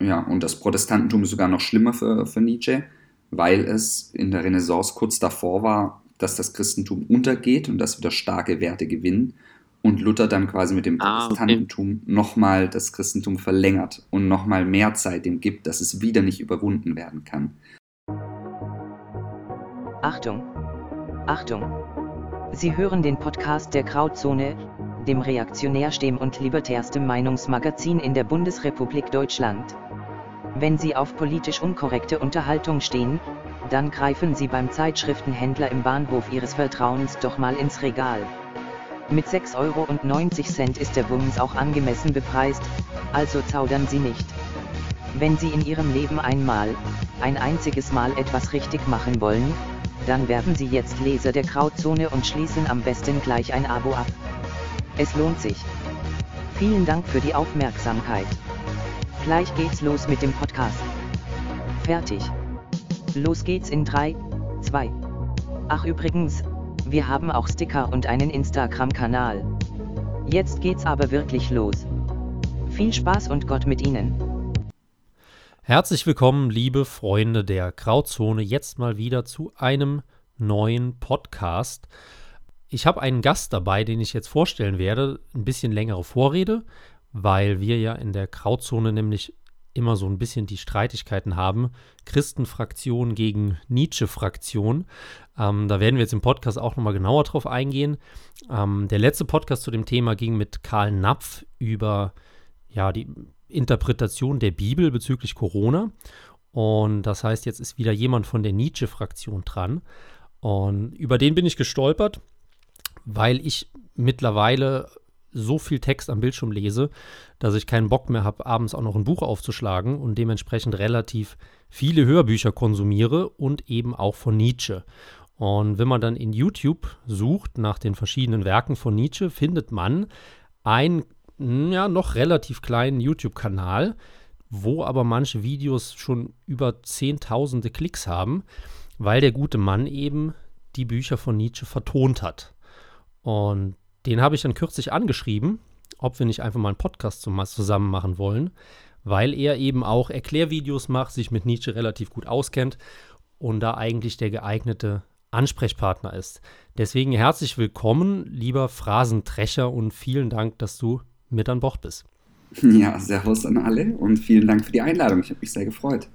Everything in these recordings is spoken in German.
Ja, und das Protestantentum ist sogar noch schlimmer für, für Nietzsche, weil es in der Renaissance kurz davor war, dass das Christentum untergeht und dass wieder starke Werte gewinnen und Luther dann quasi mit dem ah, Protestantentum okay. nochmal das Christentum verlängert und nochmal mehr Zeit dem gibt, dass es wieder nicht überwunden werden kann. Achtung! Achtung! Sie hören den Podcast der Krautzone, dem reaktionärstem und libertärstem Meinungsmagazin in der Bundesrepublik Deutschland. Wenn Sie auf politisch unkorrekte Unterhaltung stehen, dann greifen Sie beim Zeitschriftenhändler im Bahnhof Ihres Vertrauens doch mal ins Regal. Mit 6,90 Euro ist der Bums auch angemessen bepreist, also zaudern Sie nicht. Wenn Sie in Ihrem Leben einmal, ein einziges Mal etwas richtig machen wollen, dann werden Sie jetzt Leser der Krautzone und schließen am besten gleich ein Abo ab. Es lohnt sich. Vielen Dank für die Aufmerksamkeit. Gleich geht's los mit dem Podcast. Fertig. Los geht's in 3, 2. Ach übrigens, wir haben auch Sticker und einen Instagram-Kanal. Jetzt geht's aber wirklich los. Viel Spaß und Gott mit Ihnen. Herzlich willkommen, liebe Freunde der Grauzone, jetzt mal wieder zu einem neuen Podcast. Ich habe einen Gast dabei, den ich jetzt vorstellen werde. Ein bisschen längere Vorrede, weil wir ja in der Grauzone nämlich immer so ein bisschen die Streitigkeiten haben. Christenfraktion gegen Nietzsche-Fraktion. Ähm, da werden wir jetzt im Podcast auch nochmal genauer drauf eingehen. Ähm, der letzte Podcast zu dem Thema ging mit Karl Napf über ja, die Interpretation der Bibel bezüglich Corona. Und das heißt, jetzt ist wieder jemand von der Nietzsche-Fraktion dran. Und über den bin ich gestolpert, weil ich mittlerweile so viel Text am Bildschirm lese, dass ich keinen Bock mehr habe, abends auch noch ein Buch aufzuschlagen und dementsprechend relativ viele Hörbücher konsumiere und eben auch von Nietzsche. Und wenn man dann in YouTube sucht nach den verschiedenen Werken von Nietzsche, findet man einen ja, noch relativ kleinen YouTube-Kanal, wo aber manche Videos schon über Zehntausende Klicks haben, weil der gute Mann eben die Bücher von Nietzsche vertont hat. Und den habe ich dann kürzlich angeschrieben, ob wir nicht einfach mal einen Podcast zusammen machen wollen, weil er eben auch Erklärvideos macht, sich mit Nietzsche relativ gut auskennt und da eigentlich der geeignete Ansprechpartner ist. Deswegen herzlich willkommen, lieber Phrasentrecher, und vielen Dank, dass du mit an Bord bist. Ja, servus an alle und vielen Dank für die Einladung. Ich habe mich sehr gefreut.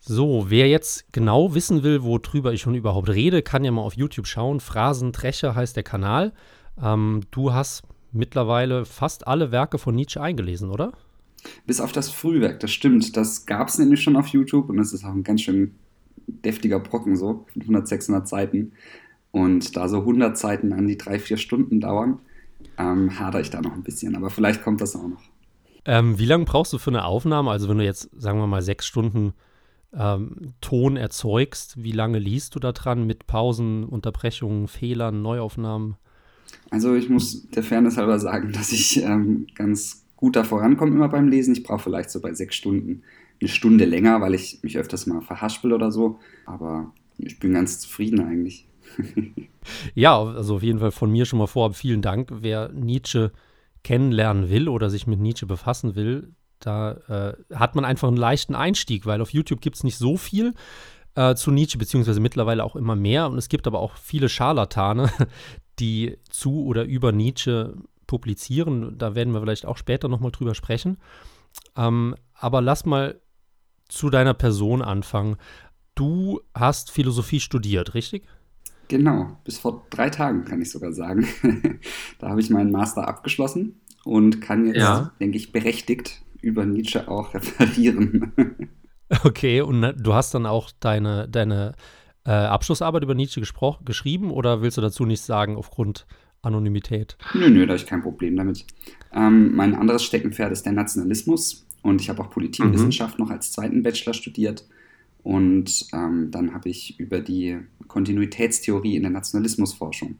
So, wer jetzt genau wissen will, worüber ich schon überhaupt rede, kann ja mal auf YouTube schauen. Phrasentrecher heißt der Kanal. Ähm, du hast mittlerweile fast alle Werke von Nietzsche eingelesen, oder? Bis auf das Frühwerk, das stimmt. Das gab es nämlich schon auf YouTube und das ist auch ein ganz schön deftiger Brocken, so 500, 600 Seiten. Und da so 100 Seiten an die drei, vier Stunden dauern, ähm, hadere ich da noch ein bisschen. Aber vielleicht kommt das auch noch. Ähm, wie lange brauchst du für eine Aufnahme? Also, wenn du jetzt, sagen wir mal, sechs Stunden ähm, Ton erzeugst, wie lange liest du da dran mit Pausen, Unterbrechungen, Fehlern, Neuaufnahmen? Also ich muss der Fairness halber sagen, dass ich ähm, ganz gut da vorankomme immer beim Lesen. Ich brauche vielleicht so bei sechs Stunden eine Stunde länger, weil ich mich öfters mal verhaspel oder so. Aber ich bin ganz zufrieden eigentlich. ja, also auf jeden Fall von mir schon mal vorab vielen Dank. Wer Nietzsche kennenlernen will oder sich mit Nietzsche befassen will, da äh, hat man einfach einen leichten Einstieg, weil auf YouTube gibt es nicht so viel äh, zu Nietzsche, beziehungsweise mittlerweile auch immer mehr. Und es gibt aber auch viele Scharlatane, die zu oder über Nietzsche publizieren. Da werden wir vielleicht auch später nochmal drüber sprechen. Ähm, aber lass mal zu deiner Person anfangen. Du hast Philosophie studiert, richtig? Genau, bis vor drei Tagen kann ich sogar sagen. da habe ich meinen Master abgeschlossen und kann jetzt, ja. denke ich, berechtigt über Nietzsche auch referieren. okay, und du hast dann auch deine, deine äh, Abschlussarbeit über Nietzsche geschrieben oder willst du dazu nichts sagen aufgrund Anonymität? Nö, nö, da habe ich kein Problem damit. Ähm, mein anderes Steckenpferd ist der Nationalismus und ich habe auch Politikwissenschaft mhm. noch als zweiten Bachelor studiert. Und ähm, dann habe ich über die Kontinuitätstheorie in der Nationalismusforschung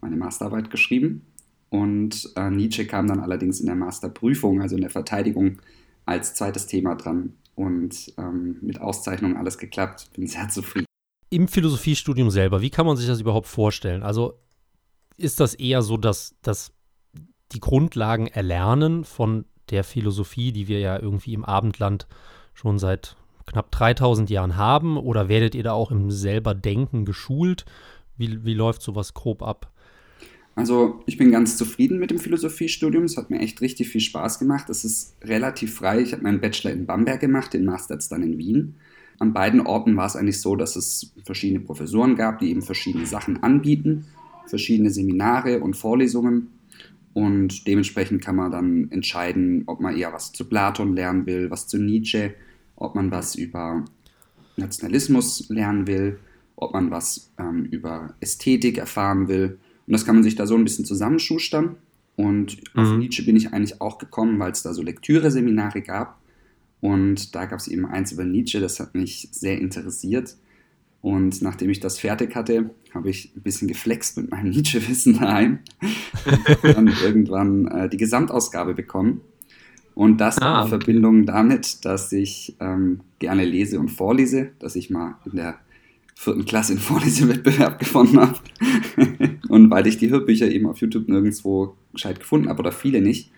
meine Masterarbeit geschrieben. Und äh, Nietzsche kam dann allerdings in der Masterprüfung, also in der Verteidigung, als zweites Thema dran. Und ähm, mit Auszeichnung alles geklappt. Bin sehr zufrieden im Philosophiestudium selber, wie kann man sich das überhaupt vorstellen? Also ist das eher so, dass, dass die Grundlagen erlernen von der Philosophie, die wir ja irgendwie im Abendland schon seit knapp 3000 Jahren haben? Oder werdet ihr da auch im selber Denken geschult? Wie, wie läuft sowas grob ab? Also ich bin ganz zufrieden mit dem Philosophiestudium. Es hat mir echt richtig viel Spaß gemacht. Es ist relativ frei. Ich habe meinen Bachelor in Bamberg gemacht, den Master dann in Wien. An beiden Orten war es eigentlich so, dass es verschiedene Professoren gab, die eben verschiedene Sachen anbieten, verschiedene Seminare und Vorlesungen. Und dementsprechend kann man dann entscheiden, ob man eher was zu Platon lernen will, was zu Nietzsche, ob man was über Nationalismus lernen will, ob man was ähm, über Ästhetik erfahren will. Und das kann man sich da so ein bisschen zusammenschustern. Und mhm. auf Nietzsche bin ich eigentlich auch gekommen, weil es da so Lektüre-Seminare gab. Und da gab es eben eins über Nietzsche, das hat mich sehr interessiert. Und nachdem ich das fertig hatte, habe ich ein bisschen geflext mit meinem Nietzsche-Wissen daheim. und dann irgendwann äh, die Gesamtausgabe bekommen. Und das ah, in Verbindung damit, dass ich ähm, gerne lese und vorlese, dass ich mal in der vierten Klasse einen Vorlesewettbewerb gewonnen habe. und weil ich die Hörbücher eben auf YouTube nirgendwo gescheit gefunden habe oder viele nicht,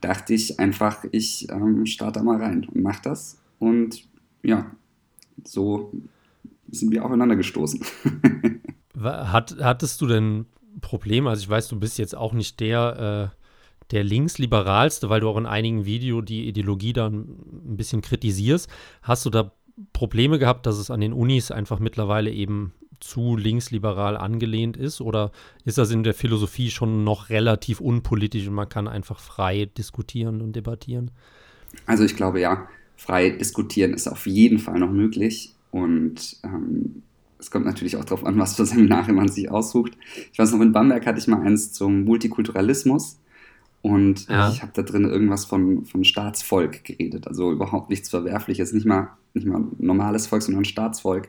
dachte ich einfach, ich ähm, starte da mal rein und mache das. Und ja, so sind wir aufeinander gestoßen. Hat, hattest du denn Probleme? Also ich weiß, du bist jetzt auch nicht der, äh, der linksliberalste, weil du auch in einigen Videos die Ideologie dann ein bisschen kritisierst. Hast du da Probleme gehabt, dass es an den Unis einfach mittlerweile eben zu linksliberal angelehnt ist? Oder ist das in der Philosophie schon noch relativ unpolitisch und man kann einfach frei diskutieren und debattieren? Also ich glaube ja, frei diskutieren ist auf jeden Fall noch möglich. Und ähm, es kommt natürlich auch darauf an, was für Seminare man sich aussucht. Ich weiß noch, in Bamberg hatte ich mal eins zum Multikulturalismus. Und ja. ich habe da drin irgendwas von, von Staatsvolk geredet. Also überhaupt nichts Verwerfliches, nicht mal, nicht mal normales Volk, sondern Staatsvolk.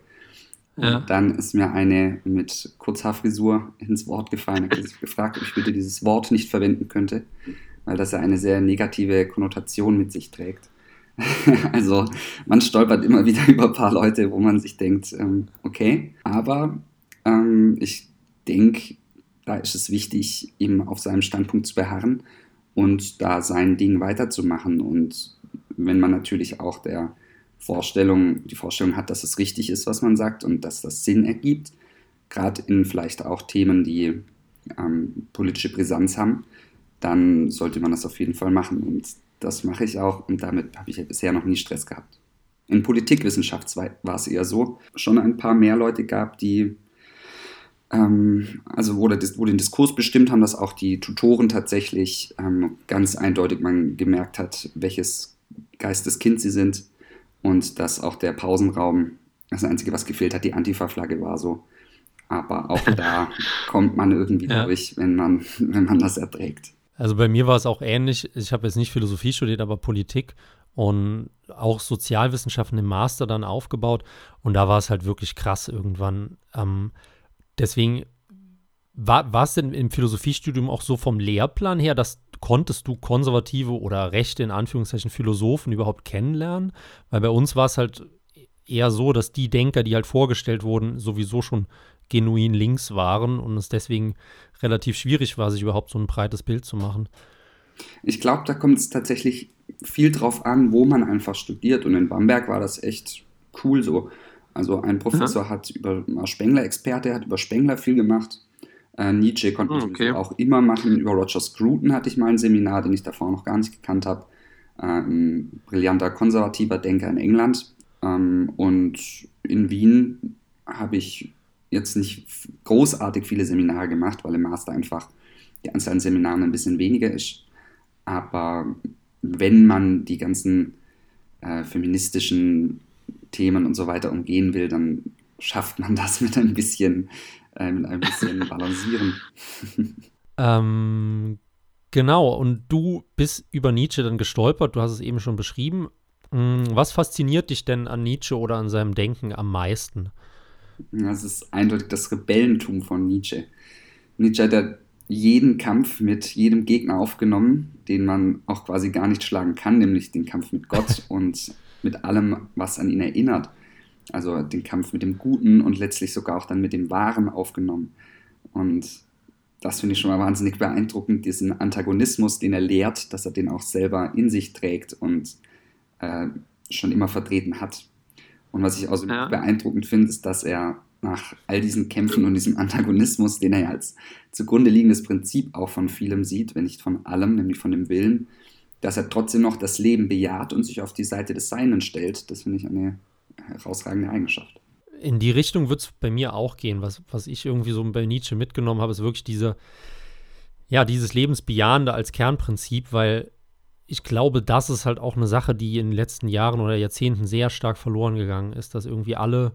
Und dann ist mir eine mit Kurzhaarfrisur ins Wort gefallen. Ich habe gefragt, ob ich bitte dieses Wort nicht verwenden könnte, weil das ja eine sehr negative Konnotation mit sich trägt. also man stolpert immer wieder über ein paar Leute, wo man sich denkt, ähm, okay, aber ähm, ich denke, da ist es wichtig, eben auf seinem Standpunkt zu beharren und da sein Ding weiterzumachen. Und wenn man natürlich auch der Vorstellung, die Vorstellung hat, dass es richtig ist, was man sagt und dass das Sinn ergibt, gerade in vielleicht auch Themen, die ähm, politische Brisanz haben, dann sollte man das auf jeden Fall machen. Und das mache ich auch und damit habe ich ja bisher noch nie Stress gehabt. In Politikwissenschaft war es eher so, schon ein paar mehr Leute gab, die ähm, also wo, der, wo, den Diskurs bestimmt haben, dass auch die Tutoren tatsächlich ähm, ganz eindeutig man gemerkt hat, welches Geisteskind sie sind und dass auch der Pausenraum, das Einzige, was gefehlt hat, die Antifa-Flagge war so. Aber auch da kommt man irgendwie ja. durch, wenn man, wenn man das erträgt. Also bei mir war es auch ähnlich. Ich habe jetzt nicht Philosophie studiert, aber Politik und auch Sozialwissenschaften im Master dann aufgebaut. Und da war es halt wirklich krass irgendwann. Ähm, deswegen war, war es denn im Philosophiestudium auch so vom Lehrplan her, dass konntest du konservative oder rechte, in Anführungszeichen, Philosophen überhaupt kennenlernen? Weil bei uns war es halt eher so, dass die Denker, die halt vorgestellt wurden, sowieso schon genuin links waren und es deswegen relativ schwierig war, sich überhaupt so ein breites Bild zu machen. Ich glaube, da kommt es tatsächlich viel drauf an, wo man einfach studiert. Und in Bamberg war das echt cool so. Also ein Professor ja. hat über Spengler-Experte, hat über Spengler viel gemacht. Äh, Nietzsche konnte ich okay. auch immer machen. Über Roger Scruton hatte ich mal ein Seminar, den ich davor noch gar nicht gekannt habe. Ein brillanter konservativer Denker in England. Ähm, und in Wien habe ich jetzt nicht großartig viele Seminare gemacht, weil im Master einfach die Anzahl an Seminaren ein bisschen weniger ist. Aber wenn man die ganzen äh, feministischen Themen und so weiter umgehen will, dann schafft man das mit ein bisschen, mit ein bisschen Balancieren. ähm, genau, und du bist über Nietzsche dann gestolpert, du hast es eben schon beschrieben. Hm, was fasziniert dich denn an Nietzsche oder an seinem Denken am meisten? Das ist eindeutig das Rebellentum von Nietzsche. Nietzsche hat ja jeden Kampf mit jedem Gegner aufgenommen, den man auch quasi gar nicht schlagen kann, nämlich den Kampf mit Gott und mit allem, was an ihn erinnert. Also den Kampf mit dem Guten und letztlich sogar auch dann mit dem Wahren aufgenommen. Und das finde ich schon mal wahnsinnig beeindruckend, diesen Antagonismus, den er lehrt, dass er den auch selber in sich trägt und äh, schon immer vertreten hat. Und was ich außerdem ja. beeindruckend finde, ist, dass er nach all diesen Kämpfen und diesem Antagonismus, den er ja als zugrunde liegendes Prinzip auch von vielem sieht, wenn nicht von allem, nämlich von dem Willen, dass er trotzdem noch das Leben bejaht und sich auf die Seite des Seinen stellt. Das finde ich eine herausragende Eigenschaft. In die Richtung wird es bei mir auch gehen. Was, was ich irgendwie so bei Nietzsche mitgenommen habe, ist wirklich diese, ja, dieses Lebensbejahende als Kernprinzip, weil ich glaube, das ist halt auch eine Sache, die in den letzten Jahren oder Jahrzehnten sehr stark verloren gegangen ist, dass irgendwie alle,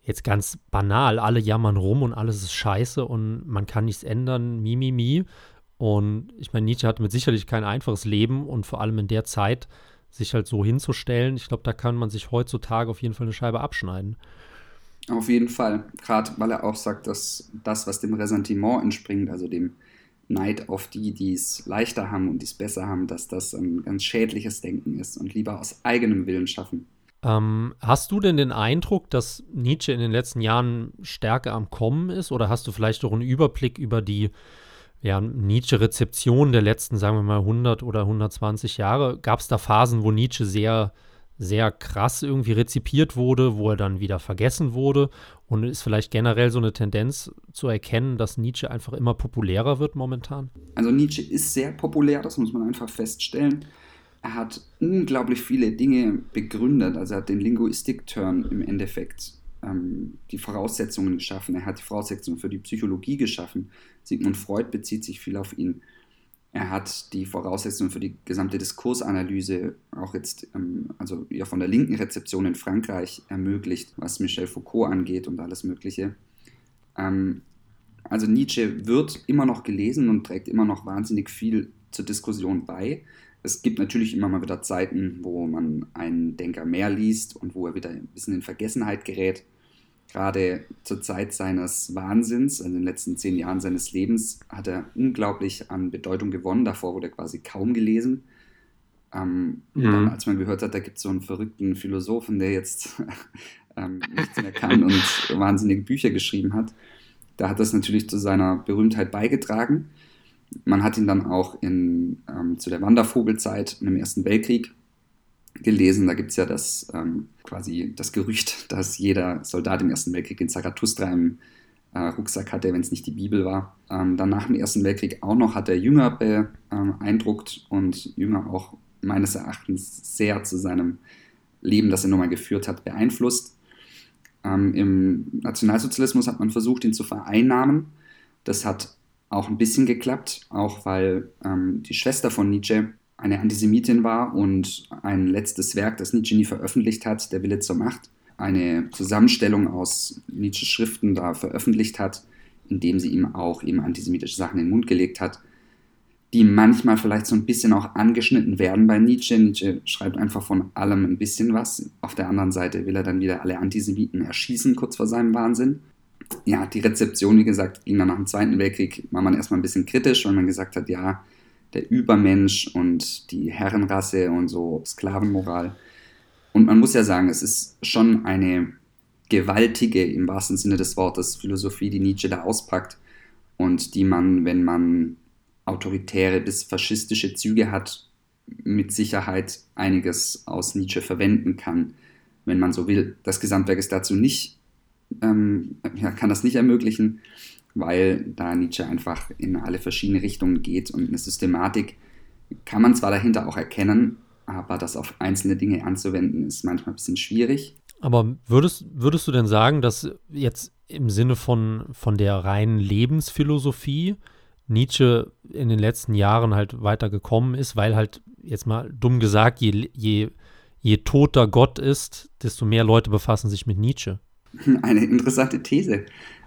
jetzt ganz banal, alle jammern rum und alles ist scheiße und man kann nichts ändern, mi, mi, mi. Und ich meine, Nietzsche hatte mit sicherlich kein einfaches Leben und vor allem in der Zeit sich halt so hinzustellen, ich glaube, da kann man sich heutzutage auf jeden Fall eine Scheibe abschneiden. Auf jeden Fall, gerade weil er auch sagt, dass das, was dem Ressentiment entspringt, also dem Neid auf die, die es leichter haben und die es besser haben, dass das ein ganz schädliches Denken ist und lieber aus eigenem Willen schaffen. Ähm, hast du denn den Eindruck, dass Nietzsche in den letzten Jahren stärker am Kommen ist oder hast du vielleicht auch einen Überblick über die ja, Nietzsche-Rezeption der letzten, sagen wir mal, 100 oder 120 Jahre? Gab es da Phasen, wo Nietzsche sehr sehr krass irgendwie rezipiert wurde, wo er dann wieder vergessen wurde. Und ist vielleicht generell so eine Tendenz zu erkennen, dass Nietzsche einfach immer populärer wird momentan? Also Nietzsche ist sehr populär, das muss man einfach feststellen. Er hat unglaublich viele Dinge begründet. Also er hat den Linguistik-Turn im Endeffekt ähm, die Voraussetzungen geschaffen. Er hat die Voraussetzungen für die Psychologie geschaffen. Sigmund Freud bezieht sich viel auf ihn. Er hat die Voraussetzungen für die gesamte Diskursanalyse auch jetzt, ähm, also ja von der linken Rezeption in Frankreich ermöglicht, was Michel Foucault angeht und alles Mögliche. Ähm, also Nietzsche wird immer noch gelesen und trägt immer noch wahnsinnig viel zur Diskussion bei. Es gibt natürlich immer mal wieder Zeiten, wo man einen Denker mehr liest und wo er wieder ein bisschen in Vergessenheit gerät gerade zur Zeit seines Wahnsinns, also in den letzten zehn Jahren seines Lebens, hat er unglaublich an Bedeutung gewonnen. Davor wurde er quasi kaum gelesen. Ähm, mhm. dann, als man gehört hat, da gibt es so einen verrückten Philosophen, der jetzt ähm, nichts mehr kann und wahnsinnige Bücher geschrieben hat, da hat das natürlich zu seiner Berühmtheit beigetragen. Man hat ihn dann auch in, ähm, zu der Wandervogelzeit im Ersten Weltkrieg gelesen. Da gibt es ja das ähm, quasi das Gerücht, dass jeder Soldat im Ersten Weltkrieg in Zarathustra im äh, Rucksack hatte, wenn es nicht die Bibel war. Ähm, dann nach dem Ersten Weltkrieg auch noch hat er Jünger beeindruckt und Jünger auch meines Erachtens sehr zu seinem Leben, das er nochmal geführt hat, beeinflusst. Ähm, Im Nationalsozialismus hat man versucht, ihn zu vereinnahmen. Das hat auch ein bisschen geklappt, auch weil ähm, die Schwester von Nietzsche eine Antisemitin war und ein letztes Werk, das Nietzsche nie veröffentlicht hat, Der Wille zur Macht, eine Zusammenstellung aus Nietzsches Schriften da veröffentlicht hat, indem sie ihm auch eben antisemitische Sachen in den Mund gelegt hat, die manchmal vielleicht so ein bisschen auch angeschnitten werden bei Nietzsche. Nietzsche schreibt einfach von allem ein bisschen was. Auf der anderen Seite will er dann wieder alle Antisemiten erschießen, kurz vor seinem Wahnsinn. Ja, die Rezeption, wie gesagt, ging dann nach dem Zweiten Weltkrieg, war man erstmal ein bisschen kritisch, weil man gesagt hat, ja, der Übermensch und die Herrenrasse und so Sklavenmoral. Und man muss ja sagen, es ist schon eine gewaltige, im wahrsten Sinne des Wortes, Philosophie, die Nietzsche da auspackt und die man, wenn man autoritäre bis faschistische Züge hat, mit Sicherheit einiges aus Nietzsche verwenden kann, wenn man so will. Das Gesamtwerk ist dazu nicht, ähm, ja, kann das nicht ermöglichen weil da Nietzsche einfach in alle verschiedene Richtungen geht und eine Systematik kann man zwar dahinter auch erkennen, aber das auf einzelne Dinge anzuwenden ist manchmal ein bisschen schwierig. Aber würdest, würdest du denn sagen, dass jetzt im Sinne von, von der reinen Lebensphilosophie Nietzsche in den letzten Jahren halt weitergekommen ist, weil halt jetzt mal dumm gesagt, je, je, je toter Gott ist, desto mehr Leute befassen sich mit Nietzsche? Eine interessante These.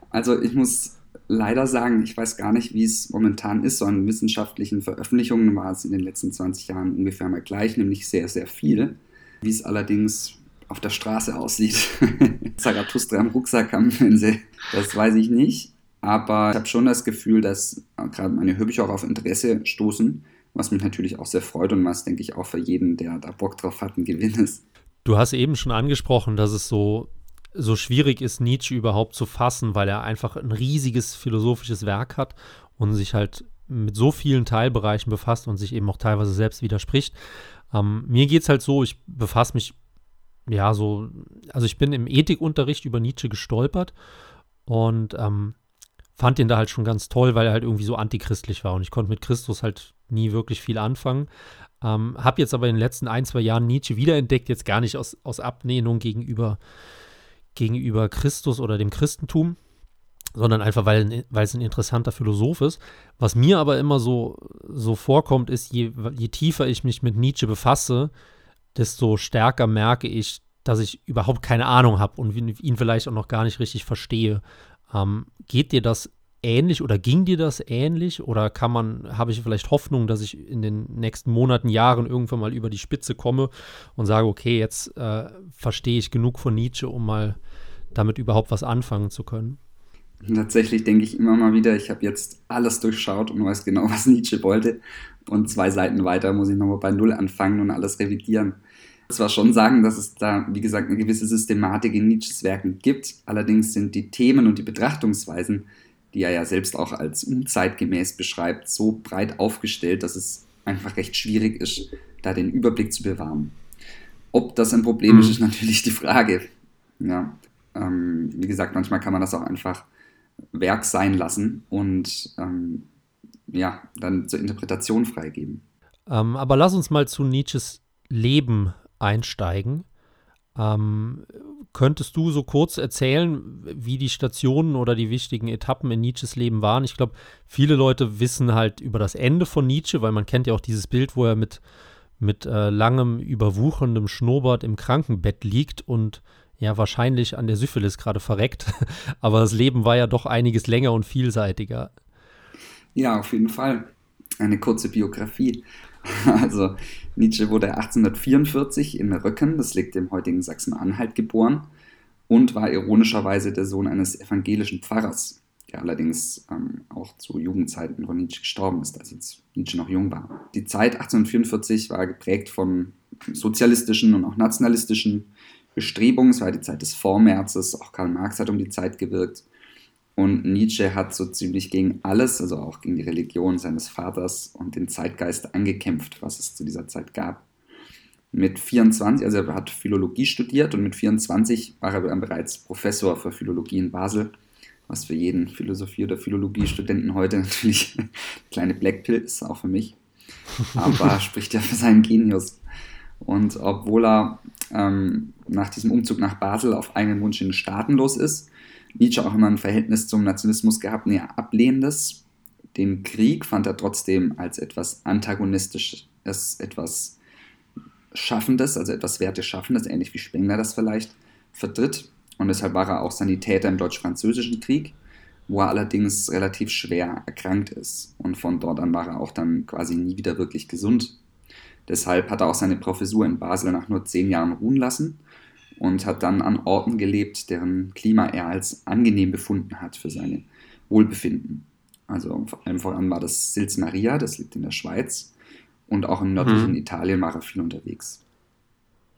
Also ich muss leider sagen, ich weiß gar nicht, wie es momentan ist. So an wissenschaftlichen Veröffentlichungen war es in den letzten 20 Jahren ungefähr mal gleich, nämlich sehr, sehr viel. Wie es allerdings auf der Straße aussieht. Zarathustra im Rucksack wenn sie, das weiß ich nicht. Aber ich habe schon das Gefühl, dass gerade meine Hörbücher auch auf Interesse stoßen, was mich natürlich auch sehr freut und was, denke ich, auch für jeden, der da Bock drauf hat, ein Gewinn ist. Du hast eben schon angesprochen, dass es so so schwierig ist, Nietzsche überhaupt zu fassen, weil er einfach ein riesiges philosophisches Werk hat und sich halt mit so vielen Teilbereichen befasst und sich eben auch teilweise selbst widerspricht. Ähm, mir geht es halt so, ich befasse mich ja, so, also ich bin im Ethikunterricht über Nietzsche gestolpert und ähm, fand ihn da halt schon ganz toll, weil er halt irgendwie so antichristlich war und ich konnte mit Christus halt nie wirklich viel anfangen. Ähm, hab jetzt aber in den letzten ein, zwei Jahren Nietzsche wiederentdeckt, jetzt gar nicht aus, aus Ablehnung gegenüber, gegenüber Christus oder dem Christentum, sondern einfach, weil, weil es ein interessanter Philosoph ist. Was mir aber immer so, so vorkommt, ist, je, je tiefer ich mich mit Nietzsche befasse, desto stärker merke ich, dass ich überhaupt keine Ahnung habe und ihn vielleicht auch noch gar nicht richtig verstehe. Ähm, geht dir das ähnlich oder ging dir das ähnlich oder kann man, habe ich vielleicht Hoffnung, dass ich in den nächsten Monaten, Jahren irgendwann mal über die Spitze komme und sage, okay, jetzt äh, verstehe ich genug von Nietzsche, um mal damit überhaupt was anfangen zu können? Tatsächlich denke ich immer mal wieder, ich habe jetzt alles durchschaut und weiß genau, was Nietzsche wollte. Und zwei Seiten weiter muss ich nochmal bei Null anfangen und alles revidieren. Zwar schon sagen, dass es da, wie gesagt, eine gewisse Systematik in Nietzsches Werken gibt. Allerdings sind die Themen und die Betrachtungsweisen, die er ja selbst auch als unzeitgemäß beschreibt, so breit aufgestellt, dass es einfach recht schwierig ist, da den Überblick zu bewahren. Ob das ein Problem mhm. ist, ist natürlich die Frage. Ja, ähm, wie gesagt, manchmal kann man das auch einfach Werk sein lassen und ähm, ja, dann zur Interpretation freigeben. Ähm, aber lass uns mal zu Nietzsches Leben einsteigen. Ähm, könntest du so kurz erzählen, wie die Stationen oder die wichtigen Etappen in Nietzsches Leben waren? Ich glaube, viele Leute wissen halt über das Ende von Nietzsche, weil man kennt ja auch dieses Bild, wo er mit, mit äh, langem, überwucherndem Schnurrbart im Krankenbett liegt und ja wahrscheinlich an der Syphilis gerade verreckt. Aber das Leben war ja doch einiges länger und vielseitiger. Ja, auf jeden Fall. Eine kurze Biografie. Also Nietzsche wurde 1844 in Röcken, das liegt im heutigen Sachsen-Anhalt, geboren und war ironischerweise der Sohn eines evangelischen Pfarrers, der allerdings ähm, auch zu Jugendzeiten von Nietzsche gestorben ist, als Nietzsche noch jung war. Die Zeit 1844 war geprägt von sozialistischen und auch nationalistischen Bestrebungen. Es war die Zeit des Vormärzes, auch Karl Marx hat um die Zeit gewirkt. Und Nietzsche hat so ziemlich gegen alles, also auch gegen die Religion seines Vaters und den Zeitgeist angekämpft, was es zu dieser Zeit gab. Mit 24, also er hat Philologie studiert und mit 24 war er dann bereits Professor für Philologie in Basel, was für jeden Philosophie- oder Philologiestudenten heute natürlich eine kleine Blackpill ist, auch für mich. Aber spricht ja für seinen Genius. Und obwohl er ähm, nach diesem Umzug nach Basel auf eigenen Wunsch in den Staaten los ist, Nietzsche auch immer ein Verhältnis zum Nationalismus gehabt, ein eher ablehnendes. Den Krieg fand er trotzdem als etwas Antagonistisches, etwas Schaffendes, also etwas Werteschaffendes, ähnlich wie Spengler das vielleicht vertritt. Und deshalb war er auch Sanitäter im Deutsch-Französischen Krieg, wo er allerdings relativ schwer erkrankt ist. Und von dort an war er auch dann quasi nie wieder wirklich gesund. Deshalb hat er auch seine Professur in Basel nach nur zehn Jahren ruhen lassen und hat dann an Orten gelebt, deren Klima er als angenehm befunden hat für seine Wohlbefinden. Also vor allem voran war das Sils Maria, das liegt in der Schweiz, und auch im nördlichen mhm. Italien war er viel unterwegs.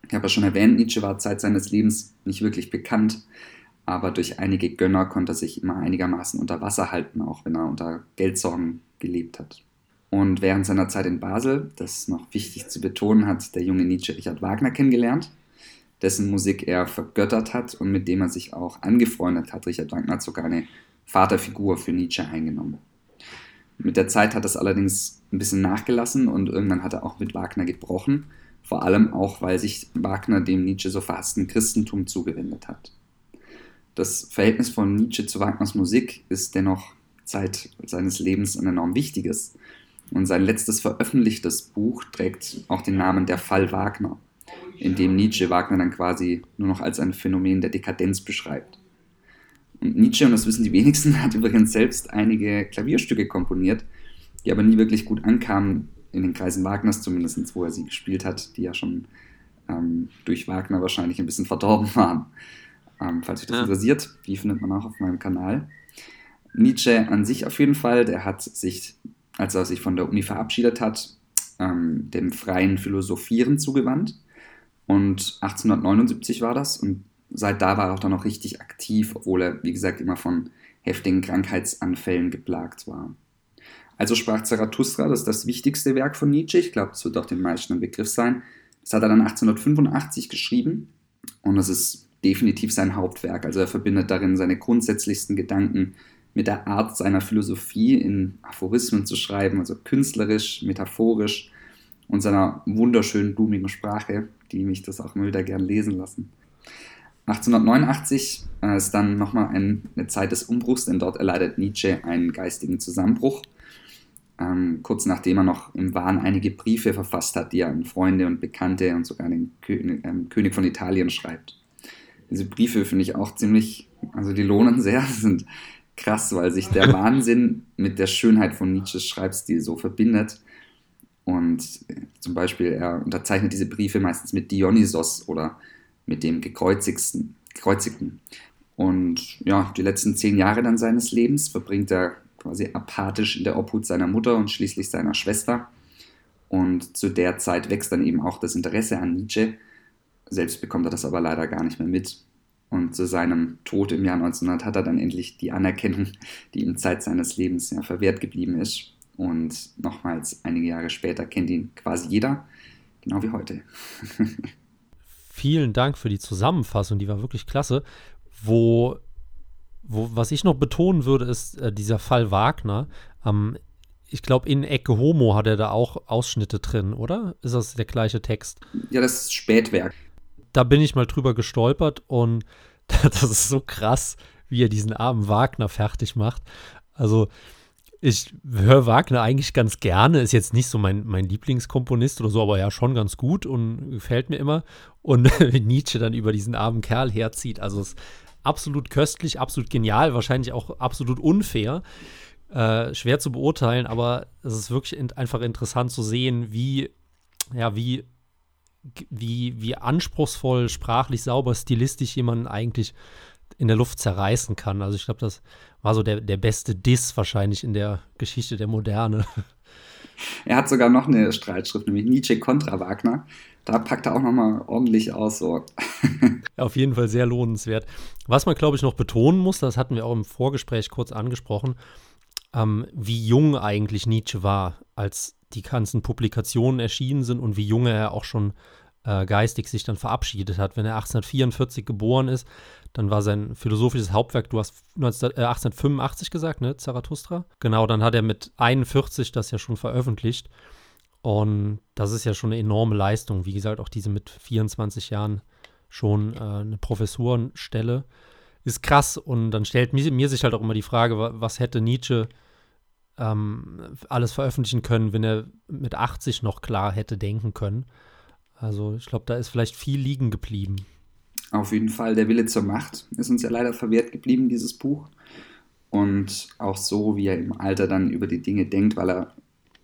Ich habe ja schon erwähnt, Nietzsche war Zeit seines Lebens nicht wirklich bekannt, aber durch einige Gönner konnte er sich immer einigermaßen unter Wasser halten, auch wenn er unter Geldsorgen gelebt hat. Und während seiner Zeit in Basel, das ist noch wichtig zu betonen, hat der junge Nietzsche Richard Wagner kennengelernt dessen Musik er vergöttert hat und mit dem er sich auch angefreundet hat. Richard Wagner hat sogar eine Vaterfigur für Nietzsche eingenommen. Mit der Zeit hat das allerdings ein bisschen nachgelassen und irgendwann hat er auch mit Wagner gebrochen, vor allem auch, weil sich Wagner dem Nietzsche so verhassten Christentum zugewendet hat. Das Verhältnis von Nietzsche zu Wagners Musik ist dennoch Zeit seines Lebens ein enorm wichtiges. Und sein letztes veröffentlichtes Buch trägt auch den Namen Der Fall Wagner in dem Nietzsche Wagner dann quasi nur noch als ein Phänomen der Dekadenz beschreibt. Und Nietzsche, und das wissen die wenigsten, hat übrigens selbst einige Klavierstücke komponiert, die aber nie wirklich gut ankamen, in den Kreisen Wagners zumindest, wo er sie gespielt hat, die ja schon ähm, durch Wagner wahrscheinlich ein bisschen verdorben waren. Ähm, falls euch das ja. interessiert, die findet man auch auf meinem Kanal. Nietzsche an sich auf jeden Fall, der hat sich, als er sich von der Uni verabschiedet hat, ähm, dem freien Philosophieren zugewandt und 1879 war das und seit da war er auch dann noch richtig aktiv, obwohl er, wie gesagt, immer von heftigen Krankheitsanfällen geplagt war. Also sprach Zarathustra, das ist das wichtigste Werk von Nietzsche, ich glaube, es wird auch den meisten ein Begriff sein. Das hat er dann 1885 geschrieben Und es ist definitiv sein Hauptwerk. Also er verbindet darin seine grundsätzlichsten Gedanken mit der Art seiner Philosophie in Aphorismen zu schreiben, also künstlerisch, metaphorisch und seiner wunderschönen, blumigen Sprache, die mich das auch immer wieder gern lesen lassen. 1889 äh, ist dann nochmal ein, eine Zeit des Umbruchs, denn dort erleidet Nietzsche einen geistigen Zusammenbruch. Ähm, kurz nachdem er noch im Wahn einige Briefe verfasst hat, die er an Freunde und Bekannte und sogar den Kö ähm, König von Italien schreibt. Diese Briefe finde ich auch ziemlich, also die lohnen sehr, sind krass, weil sich der Wahnsinn mit der Schönheit von Nietzsches Schreibstil so verbindet. Und zum Beispiel, er unterzeichnet diese Briefe meistens mit Dionysos oder mit dem Gekreuzigten. Gekreuzigten. Und ja, die letzten zehn Jahre dann seines Lebens verbringt er quasi apathisch in der Obhut seiner Mutter und schließlich seiner Schwester. Und zu der Zeit wächst dann eben auch das Interesse an Nietzsche. Selbst bekommt er das aber leider gar nicht mehr mit. Und zu seinem Tod im Jahr 1900 hat er dann endlich die Anerkennung, die ihm Zeit seines Lebens ja verwehrt geblieben ist. Und nochmals, einige Jahre später kennt ihn quasi jeder, genau wie heute. Vielen Dank für die Zusammenfassung, die war wirklich klasse. Wo, wo was ich noch betonen würde, ist äh, dieser Fall Wagner. Ähm, ich glaube, in Ecke Homo hat er da auch Ausschnitte drin, oder? Ist das der gleiche Text? Ja, das ist Spätwerk da bin ich mal drüber gestolpert und das ist so krass, wie er diesen armen Wagner fertig macht. Also, ich höre Wagner eigentlich ganz gerne, ist jetzt nicht so mein, mein Lieblingskomponist oder so, aber ja schon ganz gut und gefällt mir immer. Und Nietzsche dann über diesen armen Kerl herzieht, also ist absolut köstlich, absolut genial, wahrscheinlich auch absolut unfair. Äh, schwer zu beurteilen, aber es ist wirklich in, einfach interessant zu sehen, wie, ja, wie wie, wie anspruchsvoll, sprachlich sauber, stilistisch jemanden eigentlich in der Luft zerreißen kann. Also ich glaube, das war so der, der beste Diss wahrscheinlich in der Geschichte der Moderne. Er hat sogar noch eine Streitschrift, nämlich Nietzsche kontra Wagner. Da packt er auch noch mal ordentlich aus. So. Auf jeden Fall sehr lohnenswert. Was man, glaube ich, noch betonen muss, das hatten wir auch im Vorgespräch kurz angesprochen, ähm, wie jung eigentlich Nietzsche war, als die ganzen Publikationen erschienen sind und wie jung er auch schon äh, geistig sich dann verabschiedet hat. Wenn er 1844 geboren ist, dann war sein philosophisches Hauptwerk, du hast 19, äh, 1885 gesagt, ne, Zarathustra? Genau, dann hat er mit 41 das ja schon veröffentlicht. Und das ist ja schon eine enorme Leistung. Wie gesagt, auch diese mit 24 Jahren schon äh, eine Professurenstelle ist krass. Und dann stellt mir, mir, sich halt auch immer die Frage, was hätte Nietzsche ähm, alles veröffentlichen können, wenn er mit 80 noch klar hätte denken können. Also ich glaube, da ist vielleicht viel liegen geblieben. Auf jeden Fall, der Wille zur Macht ist uns ja leider verwehrt geblieben, dieses Buch. Und auch so, wie er im Alter dann über die Dinge denkt, weil er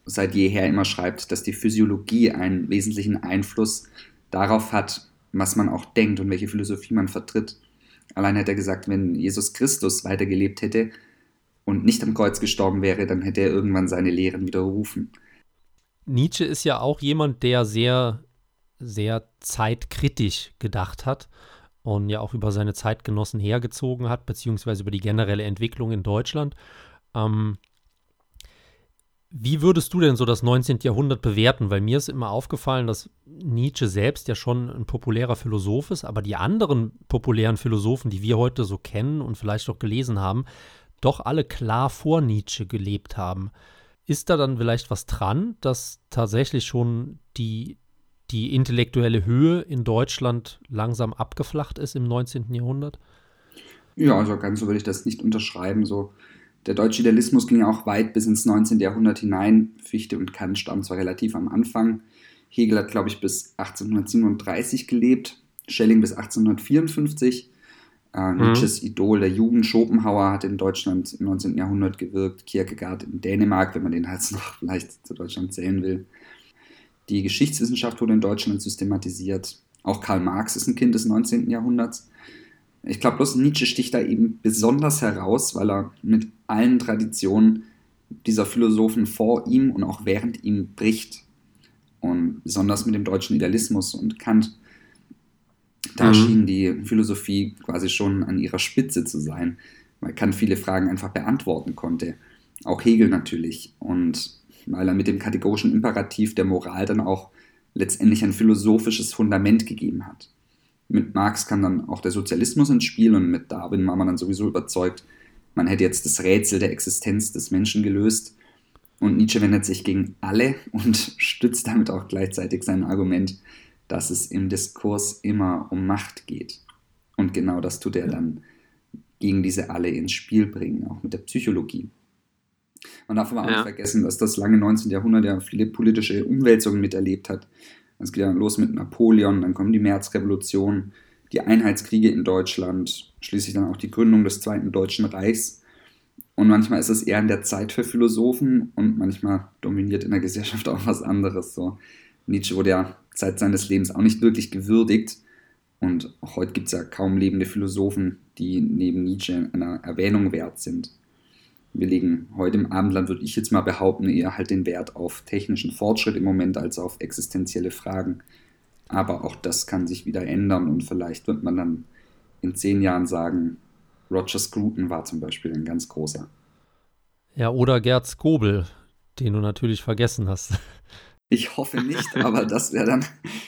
seit jeher immer schreibt, dass die Physiologie einen wesentlichen Einfluss darauf hat, was man auch denkt und welche Philosophie man vertritt. Allein hat er gesagt, wenn Jesus Christus weitergelebt hätte, und nicht am Kreuz gestorben wäre, dann hätte er irgendwann seine Lehren widerrufen. Nietzsche ist ja auch jemand, der sehr, sehr zeitkritisch gedacht hat und ja auch über seine Zeitgenossen hergezogen hat, beziehungsweise über die generelle Entwicklung in Deutschland. Ähm, wie würdest du denn so das 19. Jahrhundert bewerten? Weil mir ist immer aufgefallen, dass Nietzsche selbst ja schon ein populärer Philosoph ist, aber die anderen populären Philosophen, die wir heute so kennen und vielleicht auch gelesen haben, doch alle klar vor Nietzsche gelebt haben. Ist da dann vielleicht was dran, dass tatsächlich schon die, die intellektuelle Höhe in Deutschland langsam abgeflacht ist im 19. Jahrhundert? Ja, also ganz so würde ich das nicht unterschreiben. So, der deutsche Idealismus ging ja auch weit bis ins 19. Jahrhundert hinein. Fichte und Kant stammen zwar relativ am Anfang. Hegel hat, glaube ich, bis 1837 gelebt, Schelling bis 1854. Äh, mhm. Nietzsches Idol, der Jugend Schopenhauer, hat in Deutschland im 19. Jahrhundert gewirkt, Kierkegaard in Dänemark, wenn man den halt noch vielleicht zu Deutschland zählen will. Die Geschichtswissenschaft wurde in Deutschland systematisiert. Auch Karl Marx ist ein Kind des 19. Jahrhunderts. Ich glaube, bloß Nietzsche sticht da eben besonders heraus, weil er mit allen Traditionen dieser Philosophen vor ihm und auch während ihm bricht. Und besonders mit dem deutschen Idealismus und Kant da mhm. schien die Philosophie quasi schon an ihrer Spitze zu sein, weil Kant viele Fragen einfach beantworten konnte. Auch Hegel natürlich. Und weil er mit dem kategorischen Imperativ der Moral dann auch letztendlich ein philosophisches Fundament gegeben hat. Mit Marx kam dann auch der Sozialismus ins Spiel und mit Darwin war man dann sowieso überzeugt, man hätte jetzt das Rätsel der Existenz des Menschen gelöst. Und Nietzsche wendet sich gegen alle und stützt damit auch gleichzeitig sein Argument, dass es im Diskurs immer um Macht geht. Und genau das tut er dann gegen diese alle ins Spiel bringen, auch mit der Psychologie. Man darf aber auch ja. nicht vergessen, dass das lange 19. Jahrhundert ja viele politische Umwälzungen miterlebt hat. Es geht ja los mit Napoleon, dann kommt die Märzrevolution, die Einheitskriege in Deutschland, schließlich dann auch die Gründung des Zweiten Deutschen Reichs. Und manchmal ist es eher in der Zeit für Philosophen und manchmal dominiert in der Gesellschaft auch was anderes. So. Nietzsche wurde ja Zeit seines Lebens auch nicht wirklich gewürdigt. Und auch heute gibt es ja kaum lebende Philosophen, die neben Nietzsche einer Erwähnung wert sind. Wir legen heute im Abendland, würde ich jetzt mal behaupten, eher halt den Wert auf technischen Fortschritt im Moment als auf existenzielle Fragen. Aber auch das kann sich wieder ändern und vielleicht wird man dann in zehn Jahren sagen, Roger Scruton war zum Beispiel ein ganz großer. Ja, oder Gerd Skobel, den du natürlich vergessen hast. Ich hoffe nicht, aber das wäre dann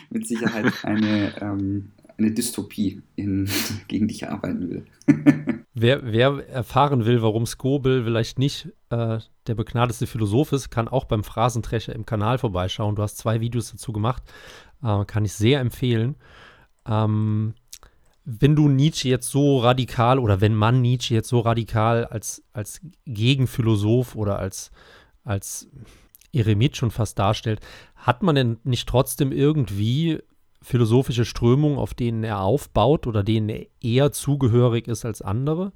mit Sicherheit eine, ähm, eine Dystopie, in, gegen die ich arbeiten will. wer, wer, erfahren will, warum Skobel vielleicht nicht äh, der begnadeste Philosoph ist, kann auch beim Phrasentrecher im Kanal vorbeischauen. Du hast zwei Videos dazu gemacht. Äh, kann ich sehr empfehlen. Ähm, wenn du Nietzsche jetzt so radikal oder wenn man Nietzsche jetzt so radikal als, als Gegenphilosoph oder als, als Eremit schon fast darstellt, hat man denn nicht trotzdem irgendwie philosophische Strömungen, auf denen er aufbaut oder denen er eher zugehörig ist als andere?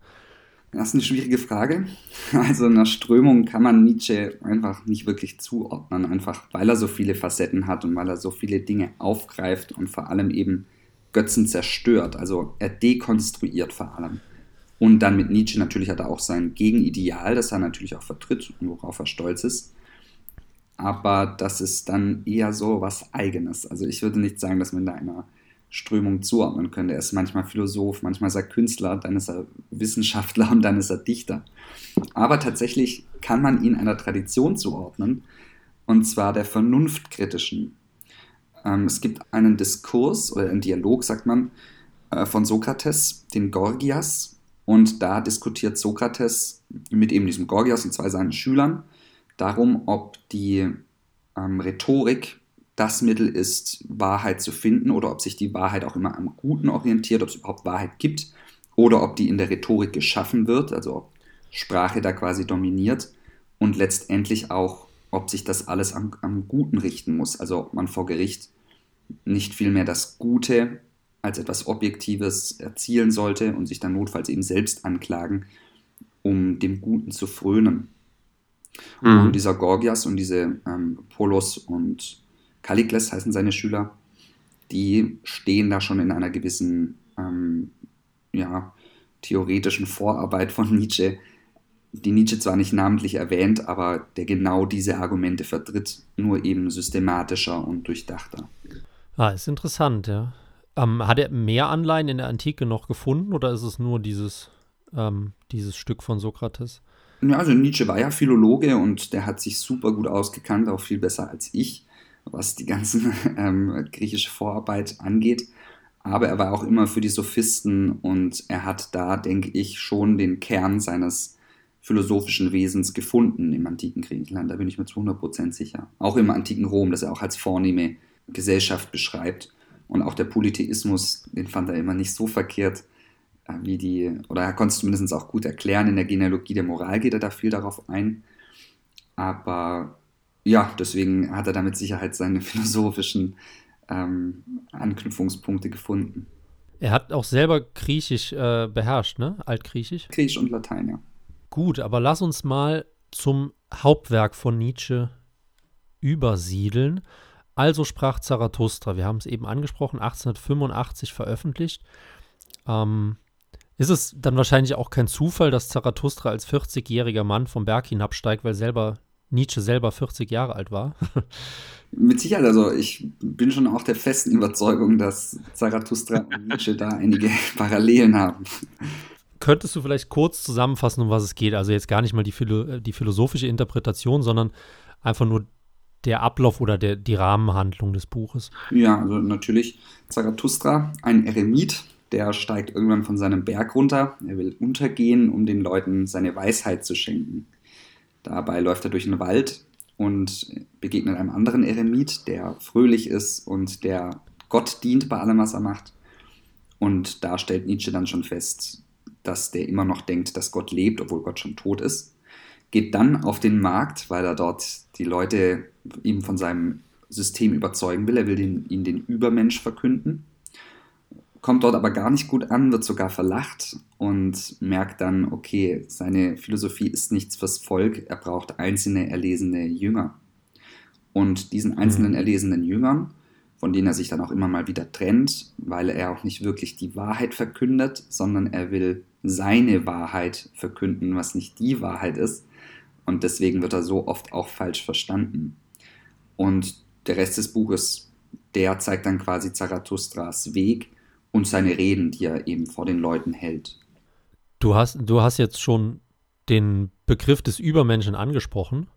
Das ist eine schwierige Frage. Also einer Strömung kann man Nietzsche einfach nicht wirklich zuordnen, einfach weil er so viele Facetten hat und weil er so viele Dinge aufgreift und vor allem eben Götzen zerstört. Also er dekonstruiert vor allem. Und dann mit Nietzsche natürlich hat er auch sein Gegenideal, das er natürlich auch vertritt und worauf er stolz ist. Aber das ist dann eher so was Eigenes. Also ich würde nicht sagen, dass man da einer Strömung zuordnen könnte. Er ist manchmal Philosoph, manchmal ist er Künstler, dann ist er Wissenschaftler und dann ist er Dichter. Aber tatsächlich kann man ihn einer Tradition zuordnen, und zwar der vernunftkritischen. Ähm, es gibt einen Diskurs oder einen Dialog, sagt man, äh, von Sokrates, den Gorgias, und da diskutiert Sokrates mit eben diesem Gorgias und zwei seinen Schülern darum, ob die ähm, Rhetorik das Mittel ist, Wahrheit zu finden oder ob sich die Wahrheit auch immer am Guten orientiert, ob es überhaupt Wahrheit gibt oder ob die in der Rhetorik geschaffen wird, also ob Sprache da quasi dominiert und letztendlich auch, ob sich das alles am, am Guten richten muss, also ob man vor Gericht nicht vielmehr das Gute als etwas Objektives erzielen sollte und sich dann notfalls eben selbst anklagen, um dem Guten zu frönen. Mhm. Und dieser Gorgias und diese ähm, Polos und Kallikles heißen seine Schüler, die stehen da schon in einer gewissen ähm, ja, theoretischen Vorarbeit von Nietzsche, die Nietzsche zwar nicht namentlich erwähnt, aber der genau diese Argumente vertritt, nur eben systematischer und durchdachter. Ah, ist interessant, ja. Ähm, hat er mehr Anleihen in der Antike noch gefunden oder ist es nur dieses, ähm, dieses Stück von Sokrates? Ja, also Nietzsche war ja Philologe und der hat sich super gut ausgekannt, auch viel besser als ich was die ganze ähm, griechische Vorarbeit angeht. Aber er war auch immer für die Sophisten und er hat da, denke ich, schon den Kern seines philosophischen Wesens gefunden im antiken Griechenland. Da bin ich mir zu 100% sicher. Auch im antiken Rom, das er auch als vornehme Gesellschaft beschreibt. Und auch der Polytheismus, den fand er immer nicht so verkehrt wie die, oder er konnte es zumindest auch gut erklären. In der Genealogie der Moral geht er da viel darauf ein. Aber ja, deswegen hat er da mit Sicherheit seine philosophischen ähm, Anknüpfungspunkte gefunden. Er hat auch selber Griechisch äh, beherrscht, ne? Altgriechisch? Griechisch und Latein, ja. Gut, aber lass uns mal zum Hauptwerk von Nietzsche übersiedeln. Also sprach Zarathustra. Wir haben es eben angesprochen, 1885 veröffentlicht. Ähm, ist es dann wahrscheinlich auch kein Zufall, dass Zarathustra als 40-jähriger Mann vom Berg hinabsteigt, weil selber Nietzsche selber 40 Jahre alt war. Mit Sicherheit, also ich bin schon auch der festen Überzeugung, dass Zarathustra und Nietzsche da einige Parallelen haben. Könntest du vielleicht kurz zusammenfassen, um was es geht? Also jetzt gar nicht mal die, Philo die philosophische Interpretation, sondern einfach nur der Ablauf oder der, die Rahmenhandlung des Buches? Ja, also natürlich Zarathustra, ein Eremit, der steigt irgendwann von seinem Berg runter. Er will untergehen, um den Leuten seine Weisheit zu schenken. Dabei läuft er durch den Wald und begegnet einem anderen Eremit, der fröhlich ist und der Gott dient bei allem, was er macht. Und da stellt Nietzsche dann schon fest, dass der immer noch denkt, dass Gott lebt, obwohl Gott schon tot ist. Geht dann auf den Markt, weil er dort die Leute ihm von seinem System überzeugen will. Er will den, ihnen den Übermensch verkünden. Kommt dort aber gar nicht gut an, wird sogar verlacht und merkt dann, okay, seine Philosophie ist nichts fürs Volk, er braucht einzelne erlesene Jünger. Und diesen einzelnen mhm. erlesenen Jüngern von denen er sich dann auch immer mal wieder trennt, weil er auch nicht wirklich die Wahrheit verkündet, sondern er will seine Wahrheit verkünden, was nicht die Wahrheit ist. Und deswegen wird er so oft auch falsch verstanden. Und der Rest des Buches, der zeigt dann quasi Zarathustras Weg und seine Reden, die er eben vor den Leuten hält. Du hast, du hast jetzt schon den Begriff des Übermenschen angesprochen.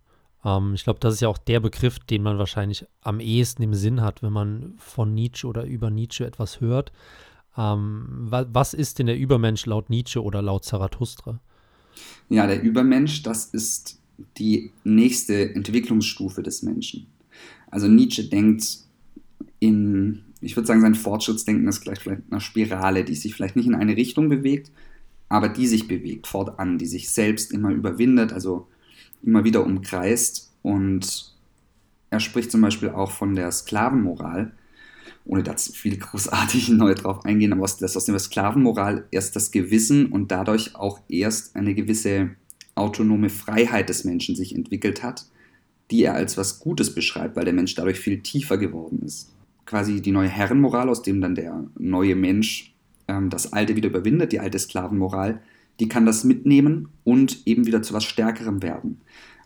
Ähm, ich glaube, das ist ja auch der Begriff, den man wahrscheinlich am ehesten im Sinn hat, wenn man von Nietzsche oder über Nietzsche etwas hört. Ähm, wa was ist denn der Übermensch laut Nietzsche oder laut Zarathustra? Ja, der Übermensch, das ist die nächste Entwicklungsstufe des Menschen. Also Nietzsche denkt in, ich würde sagen, sein Fortschrittsdenken ist gleich vielleicht einer Spirale, die sich vielleicht nicht in eine Richtung bewegt, aber die sich bewegt fortan, die sich selbst immer überwindet. Also immer wieder umkreist. Und er spricht zum Beispiel auch von der Sklavenmoral, ohne da viel großartig neu drauf eingehen, aber dass aus der Sklavenmoral erst das Gewissen und dadurch auch erst eine gewisse autonome Freiheit des Menschen sich entwickelt hat, die er als was Gutes beschreibt, weil der Mensch dadurch viel tiefer geworden ist. Quasi die neue Herrenmoral, aus dem dann der neue Mensch ähm, das Alte wieder überwindet, die alte Sklavenmoral, die kann das mitnehmen und eben wieder zu was Stärkerem werden.